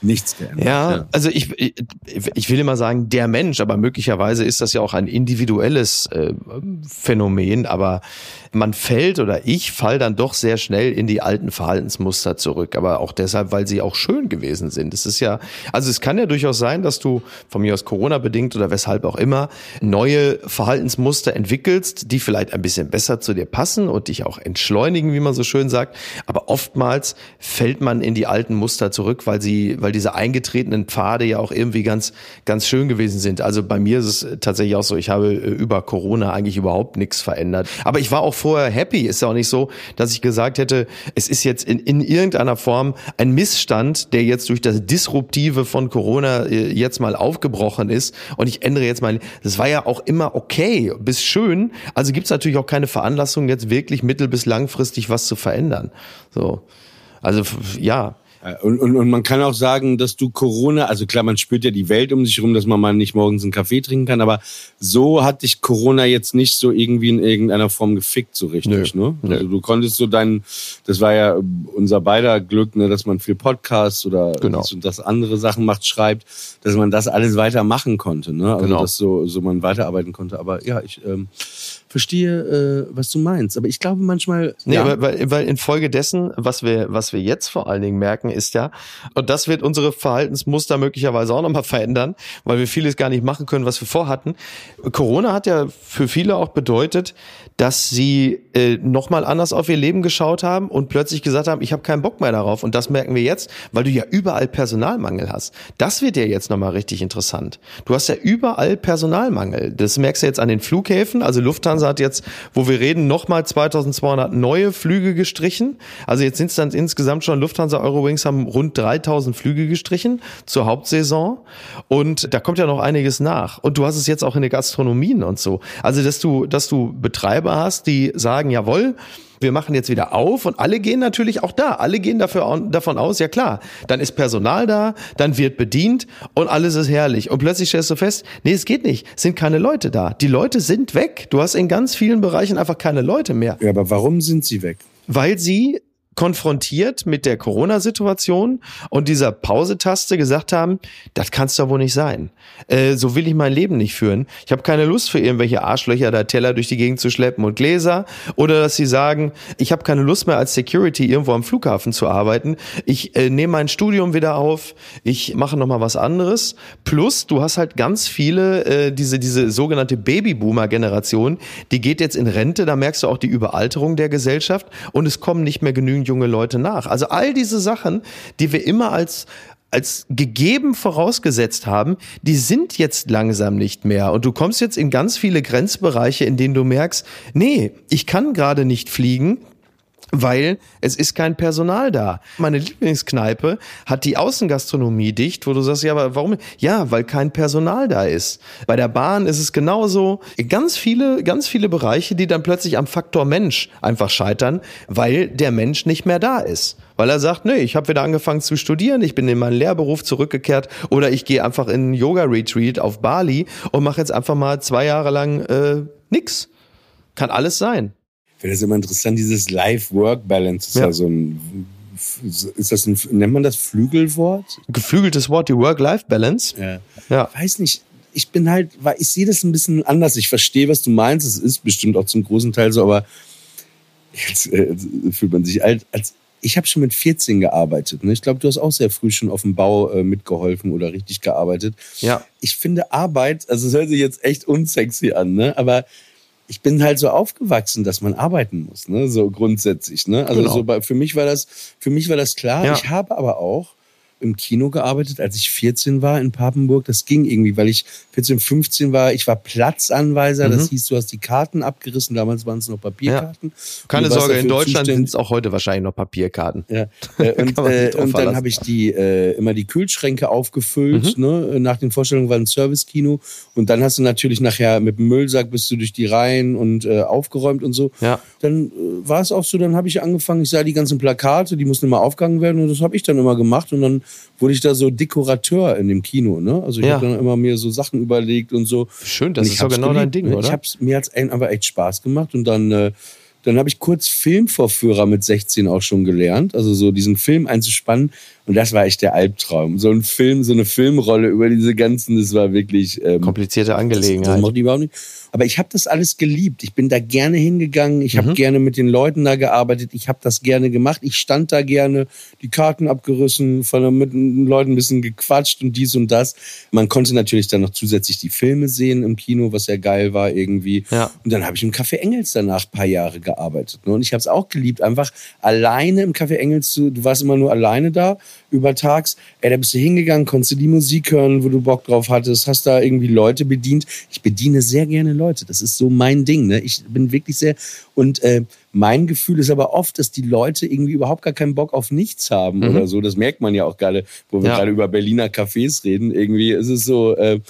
nichts geändert. Ja, ja, also ich, ich will immer sagen, der Mensch, aber möglicherweise ist das ja auch ein individuelles äh, Phänomen, aber man fällt oder ich fall dann doch sehr schnell in die alten Verhaltensmuster zurück, aber auch deshalb, weil sie auch schön gewesen sind. Es ist ja, also es kann ja durchaus sein, dass du von mir aus Corona bedingt oder weshalb auch immer neue Verhaltensmuster entwickelst, die vielleicht ein bisschen besser zu dir passen und dich auch entschleunigen, wie man so schön sagt, aber oftmals fällt man in die alten Muster zurück, weil sie, weil diese eingetretenen Pfade ja auch irgendwie ganz, ganz schön gewesen sind. Also bei mir ist es tatsächlich auch so, ich habe äh, über Corona eigentlich überhaupt nichts verändert. Aber ich war auch vorher happy. Ist ja auch nicht so, dass ich gesagt hätte, es ist jetzt in, in irgendeiner Form ein Missstand, der jetzt durch das Disruptive von Corona äh, jetzt mal aufgebrochen ist und ich ändere jetzt mal. Das war ja auch immer okay, bis schön. Also gibt es natürlich auch keine Veranlassung, jetzt wirklich mittel- bis langfristig was zu verändern. So. Also ja, äh, und, und, und man kann auch sagen, dass du Corona, also klar, man spürt ja die Welt um sich herum, dass man mal nicht morgens einen Kaffee trinken kann, aber so hat dich Corona jetzt nicht so irgendwie in irgendeiner Form gefickt, so richtig, Nö. ne? Also du konntest so dein, das war ja unser beider Glück, ne, dass man viel Podcasts oder genau. das und das andere Sachen macht, schreibt, dass man das alles weitermachen konnte, ne? Also genau. dass so, so man weiterarbeiten konnte. Aber ja, ich ähm, verstehe, äh, was du meinst. Aber ich glaube manchmal. Nee, ja. weil, weil infolgedessen, was wir, was wir jetzt vor allen Dingen merken, ist ja, und das wird unsere Verhaltensmuster möglicherweise auch nochmal verändern, weil wir vieles gar nicht machen können, was wir vorhatten. Corona hat ja für viele auch bedeutet, dass sie äh, nochmal anders auf ihr Leben geschaut haben und plötzlich gesagt haben, ich habe keinen Bock mehr darauf. Und das merken wir jetzt, weil du ja überall Personalmangel hast. Das wird ja jetzt nochmal richtig interessant. Du hast ja überall Personalmangel. Das merkst du jetzt an den Flughäfen, also Lufthansa hat jetzt, wo wir reden, nochmal 2200 neue Flüge gestrichen. Also jetzt sind es dann insgesamt schon, Lufthansa Eurowings haben rund 3000 Flüge gestrichen zur Hauptsaison. Und da kommt ja noch einiges nach. Und du hast es jetzt auch in den Gastronomien und so. Also, dass du, dass du Betreiber hast, die sagen, jawohl, wir machen jetzt wieder auf und alle gehen natürlich auch da. Alle gehen dafür, davon aus, ja klar, dann ist Personal da, dann wird bedient und alles ist herrlich. Und plötzlich stellst du fest, nee, es geht nicht, es sind keine Leute da. Die Leute sind weg. Du hast in ganz vielen Bereichen einfach keine Leute mehr. Ja, aber warum sind sie weg? Weil sie konfrontiert mit der Corona-Situation und dieser Pause-Taste gesagt haben, das kann's doch wohl nicht sein. Äh, so will ich mein Leben nicht führen. Ich habe keine Lust für irgendwelche Arschlöcher da Teller durch die Gegend zu schleppen und Gläser. Oder dass sie sagen, ich habe keine Lust mehr als Security irgendwo am Flughafen zu arbeiten. Ich äh, nehme mein Studium wieder auf. Ich mache noch mal was anderes. Plus, du hast halt ganz viele, äh, diese, diese sogenannte Babyboomer-Generation, die geht jetzt in Rente. Da merkst du auch die Überalterung der Gesellschaft. Und es kommen nicht mehr genügend junge Leute nach. Also all diese Sachen, die wir immer als als gegeben vorausgesetzt haben, die sind jetzt langsam nicht mehr. Und du kommst jetzt in ganz viele Grenzbereiche, in denen du merkst, nee, ich kann gerade nicht fliegen, weil es ist kein Personal da. Meine Lieblingskneipe hat die Außengastronomie dicht, wo du sagst, ja, aber warum? Ja, weil kein Personal da ist. Bei der Bahn ist es genauso. Ganz viele, ganz viele Bereiche, die dann plötzlich am Faktor Mensch einfach scheitern, weil der Mensch nicht mehr da ist. Weil er sagt, nee, ich habe wieder angefangen zu studieren, ich bin in meinen Lehrberuf zurückgekehrt oder ich gehe einfach in einen Yoga-Retreat auf Bali und mache jetzt einfach mal zwei Jahre lang äh, nix. Kann alles sein. Ich finde das immer interessant, dieses Life-Work-Balance ist ja. Ja. so ein, ist das ein, nennt man das Flügelwort? Geflügeltes Wort, die Work-Life-Balance. Ja. Ja. Weiß nicht. Ich bin halt, weil ich sehe das ein bisschen anders. Ich verstehe, was du meinst. Es ist bestimmt auch zum großen Teil so, aber jetzt äh, fühlt man sich alt. Als ich habe schon mit 14 gearbeitet. Ne? Ich glaube, du hast auch sehr früh schon auf dem Bau äh, mitgeholfen oder richtig gearbeitet. Ja. Ich finde Arbeit, also es hört sich jetzt echt unsexy an, ne? aber ich bin halt so aufgewachsen, dass man arbeiten muss, ne? so grundsätzlich. Ne? Also Genau. so bei, für mich war das, für mich war das klar. Ja. Ich habe aber auch im Kino gearbeitet, als ich 14 war in Papenburg. Das ging irgendwie, weil ich 14, 15 war. Ich war Platzanweiser. Mhm. Das hieß, du hast die Karten abgerissen. Damals waren es noch Papierkarten. Keine Du warst Sorge, in Deutschland sind es auch heute wahrscheinlich noch Papierkarten. ja, äh, und, äh, und dann verlassen. habe ich die äh, immer die Kühlschränke aufgefüllt. Ne? Nach den Vorstellungen war ein Servicekino und dann hast du natürlich nachher mit dem Müllsack bist du durch die Reihen und äh, aufgeräumt und so. Ja. Dann äh, war es auch so, dann habe ich angefangen, ich sah die ganzen Plakate, die mussten immer aufgegangen werden und das habe ich dann immer gemacht und dann wurde ich da so Dekorateur in dem Kino. Ne? Also ich Ja. habe dann immer mir so Sachen überlegt und so. Schön, das ist hab's genau dein geliebt, Ding, ne? oder? Ich hab's, mir hat's ein- aber echt Spaß gemacht und dann, äh, dann habe ich kurz Filmvorführer mit 16 auch schon gelernt, also so diesen Film einzuspannen und das war echt der Albtraum. So ein Film, so eine Filmrolle über diese ganzen, das war wirklich ähm, Komplizierte das, das Angelegenheit. mochte ich überhaupt nicht. Aber ich habe das alles geliebt. Ich bin da gerne hingegangen. Ich Mhm. habe gerne mit den Leuten da gearbeitet. Ich habe das gerne gemacht. Ich stand da gerne, die Karten abgerissen, von mit den Leuten ein bisschen gequatscht und dies und das. Man konnte natürlich dann noch zusätzlich die Filme sehen im Kino, was ja geil war irgendwie. Ja. Und dann habe ich im Café Engels danach ein paar Jahre gearbeitet. Ne? Und ich habe es auch geliebt, einfach alleine im Café Engels zu, du warst immer nur alleine da, übertags. Ey, da bist du hingegangen, konntest du die Musik hören, wo du Bock drauf hattest, hast da irgendwie Leute bedient. Ich bediene sehr gerne Leute. Das ist so mein Ding. Ne? Ich bin wirklich sehr. Und äh, mein Gefühl ist aber oft, dass die Leute irgendwie überhaupt gar keinen Bock auf nichts haben oder so. Das merkt man ja auch gerade, wo wir Ja. gerade über Berliner Cafés reden. Irgendwie ist es so. Äh,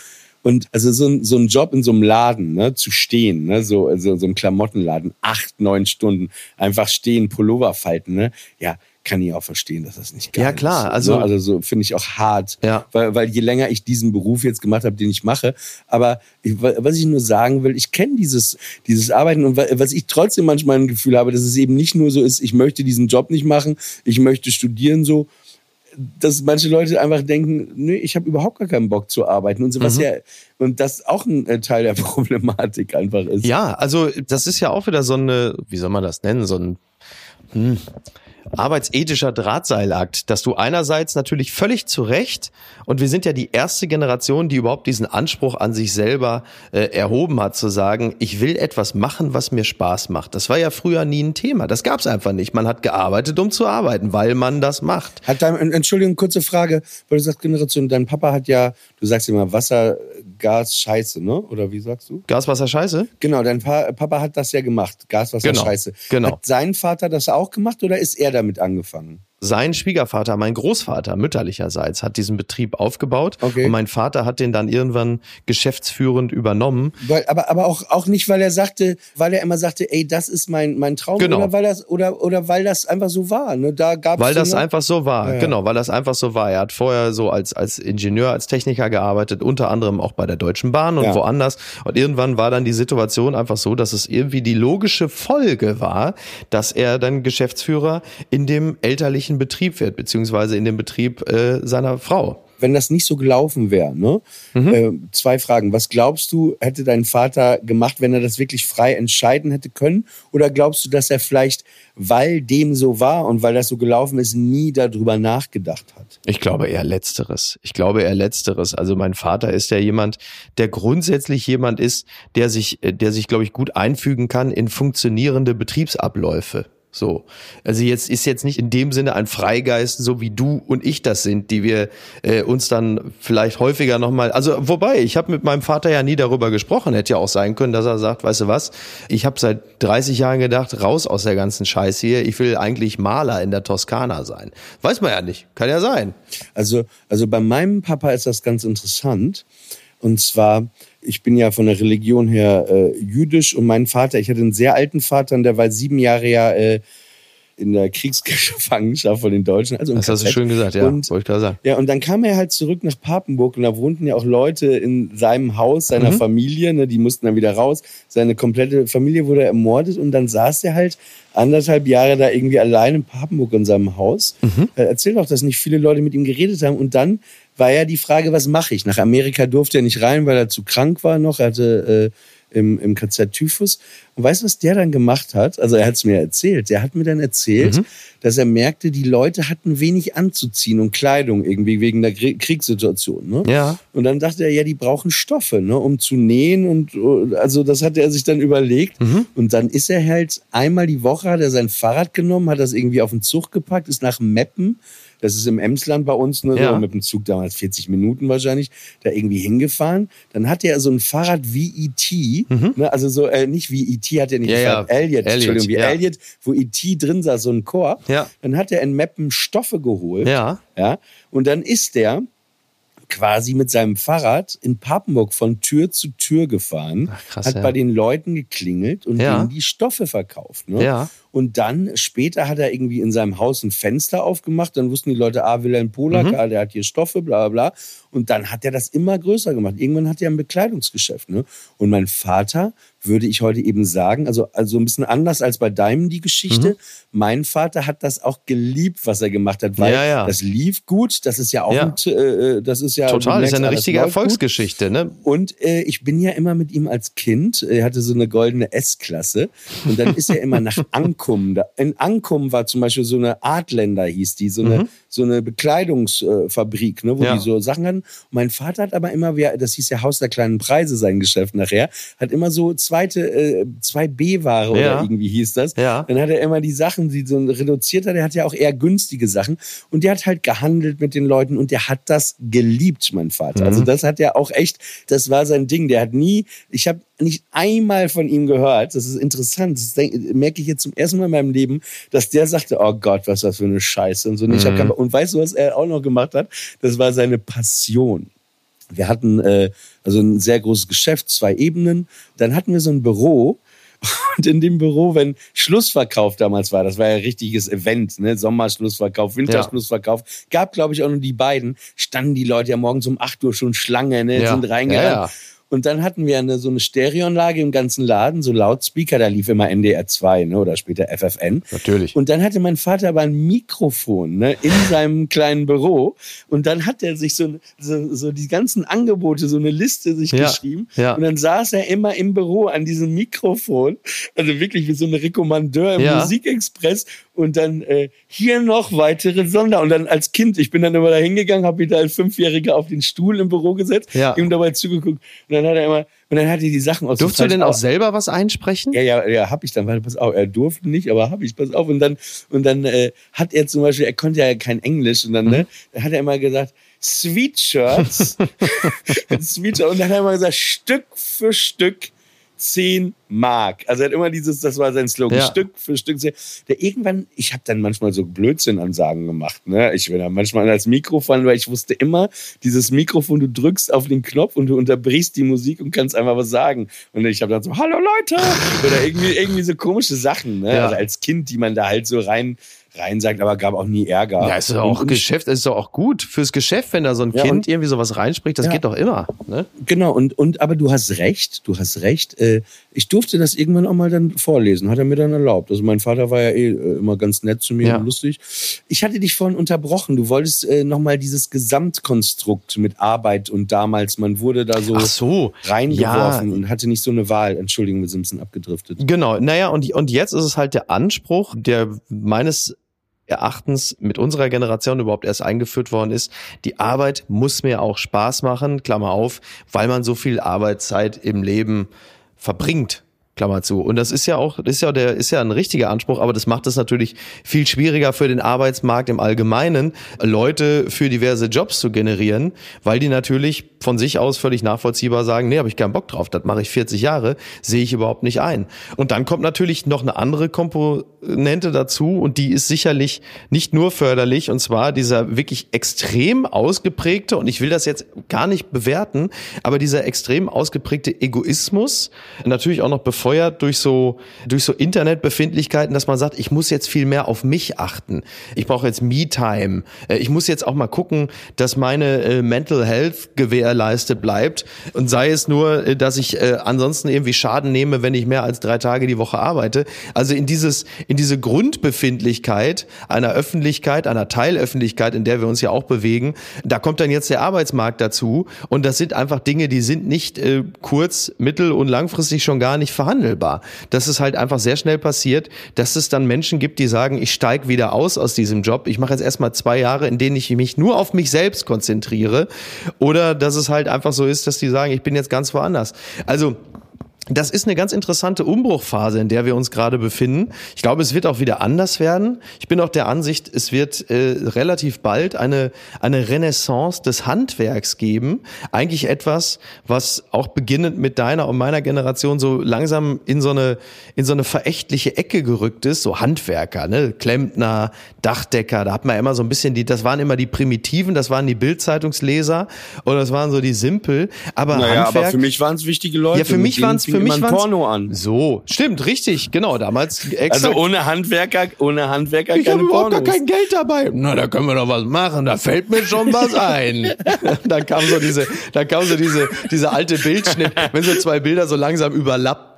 und also so ein, so ein Job in so einem Laden, ne, zu stehen, ne, so, so, so einem Klamottenladen, acht, neun Stunden, einfach stehen, Pullover falten, ne, ja, kann ich auch verstehen, dass das nicht geil Ja, klar, ist. also- ne? also so finde ich auch hart, Ja. weil, weil je länger ich diesen Beruf jetzt gemacht habe, den ich mache, aber ich, was ich nur sagen will, ich kenne dieses, dieses Arbeiten und wa- was ich trotzdem manchmal ein Gefühl habe, dass es eben nicht nur so ist, ich möchte diesen Job nicht machen, ich möchte studieren so, dass manche Leute einfach denken, nee, ich habe überhaupt gar keinen Bock zu arbeiten und so Mhm. was ja und das auch ein äh, Teil der Problematik einfach ist. Ja, also das ist ja auch wieder so eine, wie soll man das nennen, so ein hm, arbeitsethischer Drahtseilakt, dass du einerseits natürlich völlig zu Recht, und wir sind ja die erste Generation, die überhaupt diesen Anspruch an sich selber äh, erhoben hat, zu sagen, ich will etwas machen, was mir Spaß macht. Das war ja früher nie ein Thema. Das gab es einfach nicht. Man hat gearbeitet, um zu arbeiten, weil man das macht. Hat dein, Entschuldigung, kurze Frage, weil du sagst Generation, dein Papa hat ja, du sagst immer Wasser, Gas, Scheiße, ne? Oder wie sagst du? Gas, Wasser, Scheiße? Genau, dein pa Papa hat das ja gemacht. Gas, Wasser, Genau, Scheiße. genau. Hat sein Vater das auch gemacht oder ist er damit angefangen? Sein Schwiegervater, mein Großvater mütterlicherseits, hat diesen Betrieb aufgebaut Okay. und mein Vater hat den dann irgendwann geschäftsführend übernommen. Weil, aber aber auch, auch nicht, weil er sagte, weil er immer sagte, ey, das ist mein, mein Traum Genau. oder weil das oder oder weil das einfach so war. Ne? Da gab's Weil so das einfach so war, ja. genau, weil das einfach so war. Er hat vorher so als, als Ingenieur, als Techniker gearbeitet, unter anderem auch bei der Deutschen Bahn und Ja. woanders. Und irgendwann war dann die Situation einfach so, dass es irgendwie die logische Folge war, dass er dann Geschäftsführer in dem elterlichen Betrieb wird, beziehungsweise in dem Betrieb äh, seiner Frau. wenn das nicht so gelaufen wäre, ne? Mhm. Äh, zwei Fragen. Was glaubst du, hätte dein Vater gemacht, wenn er das wirklich frei entscheiden hätte können? Oder glaubst du, dass er vielleicht, weil dem so war und weil das so gelaufen ist, nie darüber nachgedacht hat? Ich glaube eher Letzteres. Ich glaube eher Letzteres. Also mein Vater ist ja jemand, der grundsätzlich jemand ist, der sich, äh, der sich, glaube ich, gut einfügen kann in funktionierende Betriebsabläufe. So. Also jetzt ist jetzt nicht in dem Sinne ein Freigeist, so wie du und ich das sind, die wir äh, uns dann vielleicht häufiger nochmal. Also wobei, ich habe mit meinem Vater ja nie darüber gesprochen. Hätte ja auch sein können, dass er sagt, weißt du was, ich habe seit 30 Jahren gedacht, raus aus der ganzen Scheiße hier. Ich will eigentlich Maler in der Toskana sein. Weiß man ja nicht. Kann ja sein. Also, also bei meinem Papa ist das ganz interessant. Und zwar, ich bin ja von der Religion her äh, jüdisch und mein Vater, ich hatte einen sehr alten Vater und der war sieben Jahre ja äh, in der Kriegsgefangenschaft von den Deutschen. Also Das hast du schön gesagt, ja. Und wollte ich gerade sagen. Ja, und dann kam er halt zurück nach Papenburg und da wohnten ja auch Leute in seinem Haus, seiner Mhm. Familie, ne, die mussten dann wieder raus. Seine komplette Familie wurde ermordet und dann saß er halt anderthalb Jahre da irgendwie allein in Papenburg in seinem Haus. Mhm. Er erzählt auch, dass nicht viele Leute mit ihm geredet haben und dann war ja die Frage, was mache ich? Nach Amerika durfte er nicht rein, weil er zu krank war noch. Er hatte äh, im, im KZ Typhus. Und weißt du, was der dann gemacht hat? Also er hat es mir erzählt. Der hat mir dann erzählt, dass er merkte, die Leute hatten wenig anzuziehen und Kleidung irgendwie wegen der Krie- Kriegssituation. Ne? Ja. Und dann dachte er, ja, die brauchen Stoffe, ne, um zu nähen und äh, also das hatte er sich dann überlegt. Und dann ist er halt einmal die Woche hat er sein Fahrrad genommen, hat das irgendwie auf den Zug gepackt, ist nach Meppen. Das ist im Emsland bei uns, ne, Ja. so mit dem Zug damals 40 Minuten wahrscheinlich, da irgendwie hingefahren. Dann hatte er so ein Fahrrad wie E.T., ne, also so, äh, nicht wie E.T. hat er nicht. Ja, ja. Elliot, Entschuldigung, wie ja. Elliot, wo E.T. drin saß, so ein Chor. Ja. Dann hat er in Meppen Stoffe geholt. Ja. Ja. Und dann ist der quasi mit seinem Fahrrad in Papenburg von Tür zu Tür gefahren, Ach, krass, hat ja. bei den Leuten geklingelt und Ja. denen die Stoffe verkauft. Ne? Ja. Und dann später hat er irgendwie in seinem Haus ein Fenster aufgemacht. Dann wussten die Leute, ah, Wilhelm Polak, Mhm. ah, der hat hier Stoffe, bla bla bla. Und dann hat er das immer größer gemacht. Irgendwann hat er ein Bekleidungsgeschäft. Ne? Und mein Vater, würde ich heute eben sagen, also, also ein bisschen anders als bei deinem die Geschichte. Mhm. Mein Vater hat das auch geliebt, was er gemacht hat, weil Ja, ja. das lief gut. Das ist ja auch Ja. ein, äh, das ist ja Total, ist ja eine richtige gut. Erfolgsgeschichte, ne? Und äh, ich bin ja immer mit ihm als Kind, er hatte so eine goldene S-Klasse. Und dann ist er immer nach Ankum. Da, in Ankum war zum Beispiel so eine Artländer, hieß die, so eine, so eine Bekleidungsfabrik, ne, wo Mhm. Die so Sachen hatten. Und mein Vater hat aber immer, das hieß ja Haus der kleinen Preise, sein Geschäft nachher, hat immer so zweite, äh, zwei B-Ware oder Ja. irgendwie hieß das. Ja. Dann hat er immer die Sachen, die so reduziert hat, der hat ja auch eher günstige Sachen. Und der hat halt gehandelt mit den Leuten und der hat das geliebt, mein Vater. Also das hat er auch echt, das war sein Ding. Der hat nie, ich habe nicht einmal von ihm gehört. Das ist interessant. Das merke ich jetzt zum ersten Mal in meinem Leben, dass der sagte, oh Gott, was das für eine Scheiße und so. Ich hab keinen Bock. und weißt du, was er auch noch gemacht hat? Das war seine Passion. Wir hatten äh, also ein sehr großes Geschäft, zwei Ebenen. Dann hatten wir so ein Büro. Und in dem Büro, wenn Schlussverkauf damals war, das war ja ein richtiges Event, ne? Sommerschlussverkauf, Winterschlussverkauf, gab, glaube ich, auch nur die beiden, standen die Leute ja morgens um 8 Uhr schon Schlange, ne? Ja. sind reingerannt. Ja, ja. Und dann hatten wir eine, so eine Stereoanlage im ganzen Laden, so Lautspeaker, da lief immer NDR 2 ne, oder später FFN. Natürlich. Und dann hatte mein Vater aber ein Mikrofon ne, in seinem kleinen Büro. Und dann hat er sich so, so, so die ganzen Angebote, so eine Liste sich Ja, geschrieben. ja. Und dann saß er immer im Büro an diesem Mikrofon. Also wirklich wie so ein Rekommandeur im Ja. Musikexpress. Und dann äh, hier noch weitere Sonder. Und dann als Kind, ich bin dann immer da hingegangen, habe mich da als Fünfjähriger auf den Stuhl im Büro gesetzt, ihm dabei zugeguckt. Und dann hat er immer, und dann hat er die Sachen aus Durfst du denn auch selber was einsprechen? ja, ja, ja, hab ich dann, weil pass auf, er durfte nicht, aber hab ich, pass auf. Und dann, und dann äh, hat er zum Beispiel, er konnte ja kein Englisch und dann, ne, dann hat er immer gesagt, Sweatshirts, Sweatshirt, und dann hat er immer gesagt, Stück für Stück 10 Mark. Also er hat immer dieses, das war sein Slogan, Ja. Stück für Stück. Der irgendwann, ich habe dann manchmal so Blödsinn-Ansagen gemacht. Ne? Ich bin dann manchmal als Mikrofon, weil ich wusste immer, dieses Mikrofon, du drückst auf den Knopf und du unterbrichst die Musik und kannst einfach was sagen. Und ich habe dann so, hallo Leute! Oder irgendwie, irgendwie so komische Sachen. Ne? Ja. Also als Kind, die man da halt so rein, rein sagt, aber gab auch nie Ärger. Ja, ist doch auch und, Geschäft, ist doch auch gut fürs Geschäft, wenn da so ein Ja, Kind irgendwie sowas reinspricht, das Ja. geht doch immer. Ne? Genau, und, und aber du hast recht, du hast recht. Äh, ich durfte das irgendwann auch mal dann vorlesen, hat er mir dann erlaubt. Also mein Vater war ja eh äh, immer ganz nett zu mir Ja. und lustig. Ich hatte dich vorhin unterbrochen. Du wolltest äh, nochmal dieses Gesamtkonstrukt mit Arbeit und damals, man wurde da so, so. reingeworfen Ja. und hatte nicht so eine Wahl. Entschuldigung, wir sind ein bisschen abgedriftet. Genau, naja, und, und jetzt ist es halt der Anspruch, der meines Erachtens mit unserer Generation überhaupt erst eingeführt worden ist. Die Arbeit muss mir auch Spaß machen, Klammer auf, weil man so viel Arbeitszeit im Leben verbringt. Klammer zu. Und das ist ja auch, das ist ja der, ist ja ein richtiger Anspruch, aber das macht es natürlich viel schwieriger für den Arbeitsmarkt im Allgemeinen, Leute für diverse Jobs zu generieren, weil die natürlich von sich aus völlig nachvollziehbar sagen, nee, habe ich keinen Bock drauf, das mache ich 40 Jahre, sehe ich überhaupt nicht ein. Und dann kommt natürlich noch eine andere Komponente dazu und die ist sicherlich nicht nur förderlich, und zwar dieser wirklich extrem ausgeprägte, und ich will das jetzt gar nicht bewerten, aber dieser extrem ausgeprägte Egoismus, natürlich auch noch befeuert durch so, durch so Internetbefindlichkeiten, dass man sagt, ich muss jetzt viel mehr auf mich achten. Ich brauche jetzt Me-Time. Äh, Ich muss jetzt auch mal gucken, dass meine äh, Mental Health gewährleistet bleibt. Und sei es nur, äh, dass ich ansonsten irgendwie Schaden nehme, wenn ich mehr als drei Tage die Woche arbeite. Also in dieses, in diese Grundbefindlichkeit einer Öffentlichkeit, einer Teilöffentlichkeit, in der wir uns ja auch bewegen, da kommt dann jetzt der Arbeitsmarkt dazu. Und das sind einfach Dinge, die sind nicht kurz-, mittel- und langfristig schon gar nicht verhandelbar. Das ist halt einfach sehr schnell passiert, dass es dann Menschen gibt, die sagen, ich steige wieder aus aus diesem Job. Ich mache jetzt erstmal zwei Jahre, in denen ich mich nur auf mich selbst konzentriere. Oder dass es halt einfach so ist, dass die sagen, ich bin jetzt ganz woanders. Also das ist eine ganz interessante Umbruchphase, in der wir uns gerade befinden. Ich glaube, es wird auch wieder anders werden. Ich bin auch der Ansicht, es wird äh, relativ bald eine, eine Renaissance des Handwerks geben. Eigentlich etwas, was auch beginnend mit deiner und meiner Generation so langsam in so eine, in so eine verächtliche Ecke gerückt ist. So Handwerker, ne? Klempner, Dachdecker, da hat man immer so ein bisschen die, das waren immer die Primitiven, das waren die Bildzeitungsleser und das waren so die Simpel. Aber Naja, Handwerk, aber für mich waren es wichtige Leute. ja, für mich waren's, fing für mich immer ein waren's, Porno an. So, stimmt, richtig, genau, damals exakt. Also ohne Handwerker, ohne Handwerker ich habe keine überhaupt gar kein Geld dabei. Na, da können wir doch was machen. Da fällt mir schon was ein. dann kam so diese, dann kam so diese, diese alte Bildschnitt, wenn so zwei Bilder so langsam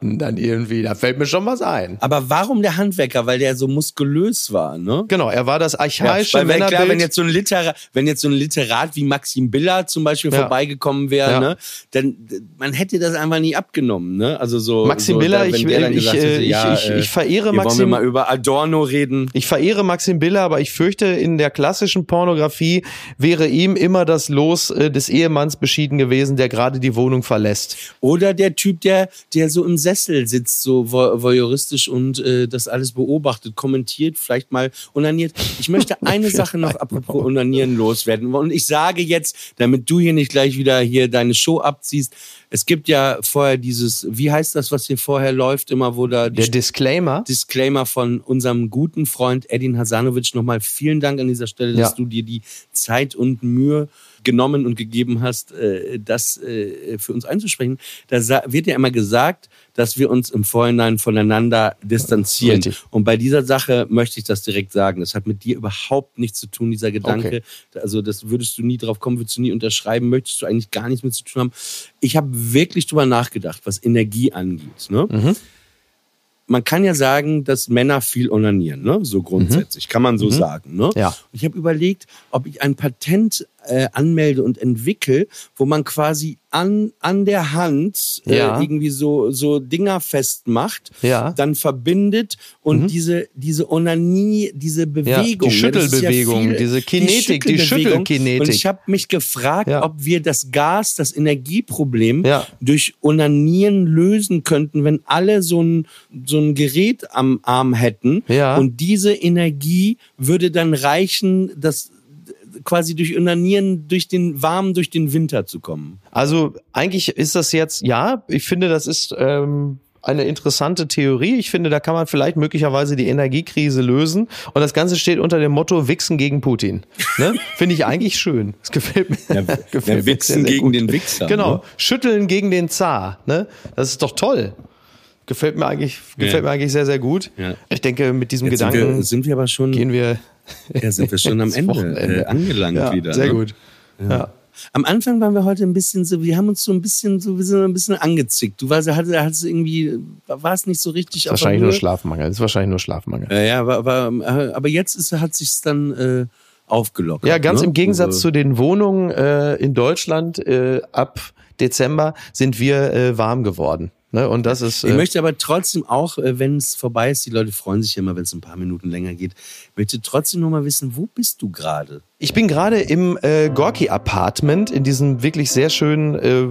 überlappten, dann irgendwie. Da fällt mir schon was ein. Aber warum der Handwerker? Weil der so muskulös war, ne? Genau, er war das archaische weil Männerbild. klar, wenn jetzt so ein Literat, wenn jetzt so ein Literat wie Maxim Biller zum Beispiel Ja. vorbeigekommen wäre, Ja. ne, dann man hätte das einfach nie abgenommen, ne? Also so Maxim so, Biller, da- ich- ich- gesagt äh, hätte, ich- ja, ich- äh, ich verehre hier Wollen wir Maxim- mal über Adorno reden? Ich verehre Maxim Biller, aber ich fürchte, in der klassischen Pornografie wäre ihm immer das Los äh, des Ehemanns beschieden gewesen, der gerade die Wohnung verlässt. Oder der Typ, der, der so im Sessel sitzt, so vo- voyeuristisch und äh, das alles beobachtet, kommentiert, vielleicht mal unaniert. Ich möchte eine Sache noch apropos Unanieren loswerden. Und ich sage jetzt, damit du hier nicht gleich wieder hier deine Show abziehst, es gibt ja vorher dieses, wie heißt das, was hier vorher läuft, immer wo da Der Disclaimer. Disclaimer von unserem guten Freund Edin Hasanovic. Nochmal vielen Dank an dieser Stelle, dass Ja. du dir die Zeit und Mühe genommen und gegeben hast, äh, das äh, für uns einzusprechen. Da wird ja immer gesagt, dass wir uns im Vorhinein voneinander distanzieren. Richtig. Und bei dieser Sache möchte ich das direkt sagen. Das hat mit dir überhaupt nichts zu tun, dieser Gedanke. Okay. Also das würdest du nie drauf kommen, würdest du nie unterschreiben, möchtest du eigentlich gar nichts mit zu tun haben. Ich habe wirklich drüber nachgedacht, was Energie angeht. Ne? Mhm. Man kann ja sagen, dass Männer viel onanieren, ne? so grundsätzlich, kann man so sagen. Ne? Mhm. Ja. Und ich habe überlegt, ob ich ein Patent äh, anmelde und entwickle, wo man quasi an, an der Hand äh, Ja. irgendwie so, so Dinger festmacht, Ja. Mhm. dann verbindet und diese, diese Onanie, diese Bewegung. die das ist Schüttelbewegung, viel- diese Kinetik, die. Schüttelkinetik. Und ich habe mich gefragt, Ja. ob wir das Gas, das Energieproblem Ja. durch Onanieren lösen könnten, wenn alle so ein, so ein Gerät am Arm hätten. Ja. Und diese Energie würde dann reichen, das quasi durch Onanieren durch den warm durch den Winter zu kommen. Also eigentlich ist das jetzt, ja, ich finde, das ist ähm, eine interessante Theorie. Ich finde, da kann man vielleicht möglicherweise die Energiekrise lösen. Und das Ganze steht unter dem Motto Wichsen gegen Putin. Ne? finde ich eigentlich schön. Das gefällt mir. Ja, gefällt ja, Wichsen sehr, sehr gegen gut. den Wichser, Genau. ne? Schütteln gegen den Zar. Ne? Das ist doch toll. Gefällt mir eigentlich, gefällt Ja. mir eigentlich sehr, sehr gut. Ja. Ich denke, mit diesem Jetzt sind Gedanken wir, sind wir aber schon, gehen wir, ja, sind wir schon am Ende äh, angelangt ja, wieder. Sehr ne? gut. Ja. Am Anfang waren wir heute ein bisschen so, wir haben uns so ein bisschen so, wir sind ein bisschen angezickt. Du warst, hattest, hattest irgendwie, war es nicht so richtig auf der Wahrscheinlich nur? Schlafmangel. Das ist wahrscheinlich nur Schlafmangel. Ja, ja, aber, aber, aber jetzt ist, hat sich's dann äh, aufgelockert. Ja, ganz ne? im Gegensatz Also, zu den Wohnungen äh, in Deutschland äh, ab Dezember sind wir äh, warm geworden. Ne? Und das ist. Ich Äh, möchte aber trotzdem auch, äh, wenn es vorbei ist, die Leute freuen sich ja immer, wenn es ein paar Minuten länger geht, möchte trotzdem noch mal wissen, wo bist du gerade? ich bin gerade im äh, Gorki Apartment in diesem wirklich sehr schönen, äh,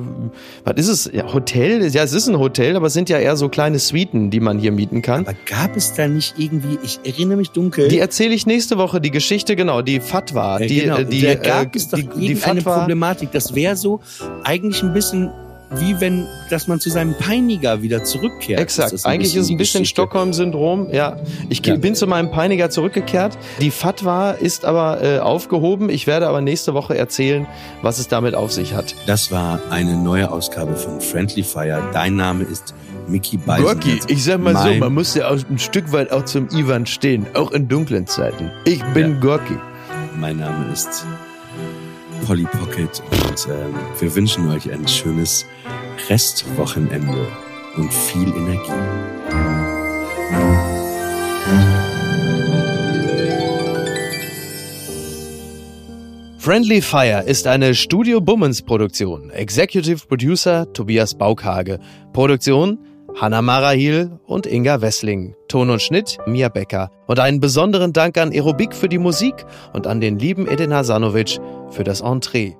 was ist es? Ja, Hotel? Ja, es ist ein Hotel, aber es sind ja eher so kleine Suiten, die man hier mieten kann. Aber gab es da nicht irgendwie, ich erinnere mich dunkel, Die erzähle ich nächste Woche, die Geschichte, genau, die Fatwa. äh, Die, genau, äh, die, da gab äh, es doch die, die Fatwa. Problematik. Das wäre so eigentlich ein bisschen wie wenn, dass man zu seinem Peiniger wieder zurückkehrt. Exakt. das ein Eigentlich ist es ein bisschen. Stockholm-Syndrom. Ja, ich Ja. bin zu meinem Peiniger zurückgekehrt. Die Fatwa ist aber äh, aufgehoben. Ich werde aber nächste Woche erzählen, was es damit auf sich hat. Das war eine neue Ausgabe von Friendly Fire. Dein Name ist Mickey Beisenherz. ich sag mal so, Mein- man muss ja auch ein Stück weit auch zum Ivan stehen, auch in dunklen Zeiten. Ich bin Ja. Gorki. Mein Name ist Polly Pocket und ähm, wir wünschen euch ein schönes Restwochenende und viel Energie. Friendly Fire ist eine Studio Bummens Produktion. Executive Producer Tobias Baukhage. Produktion Hanna Marahil und Inga Wessling. Ton und Schnitt Mia Becker. Und einen besonderen Dank an Aerobik für die Musik und an den lieben Edin Hasanovic für das Entree.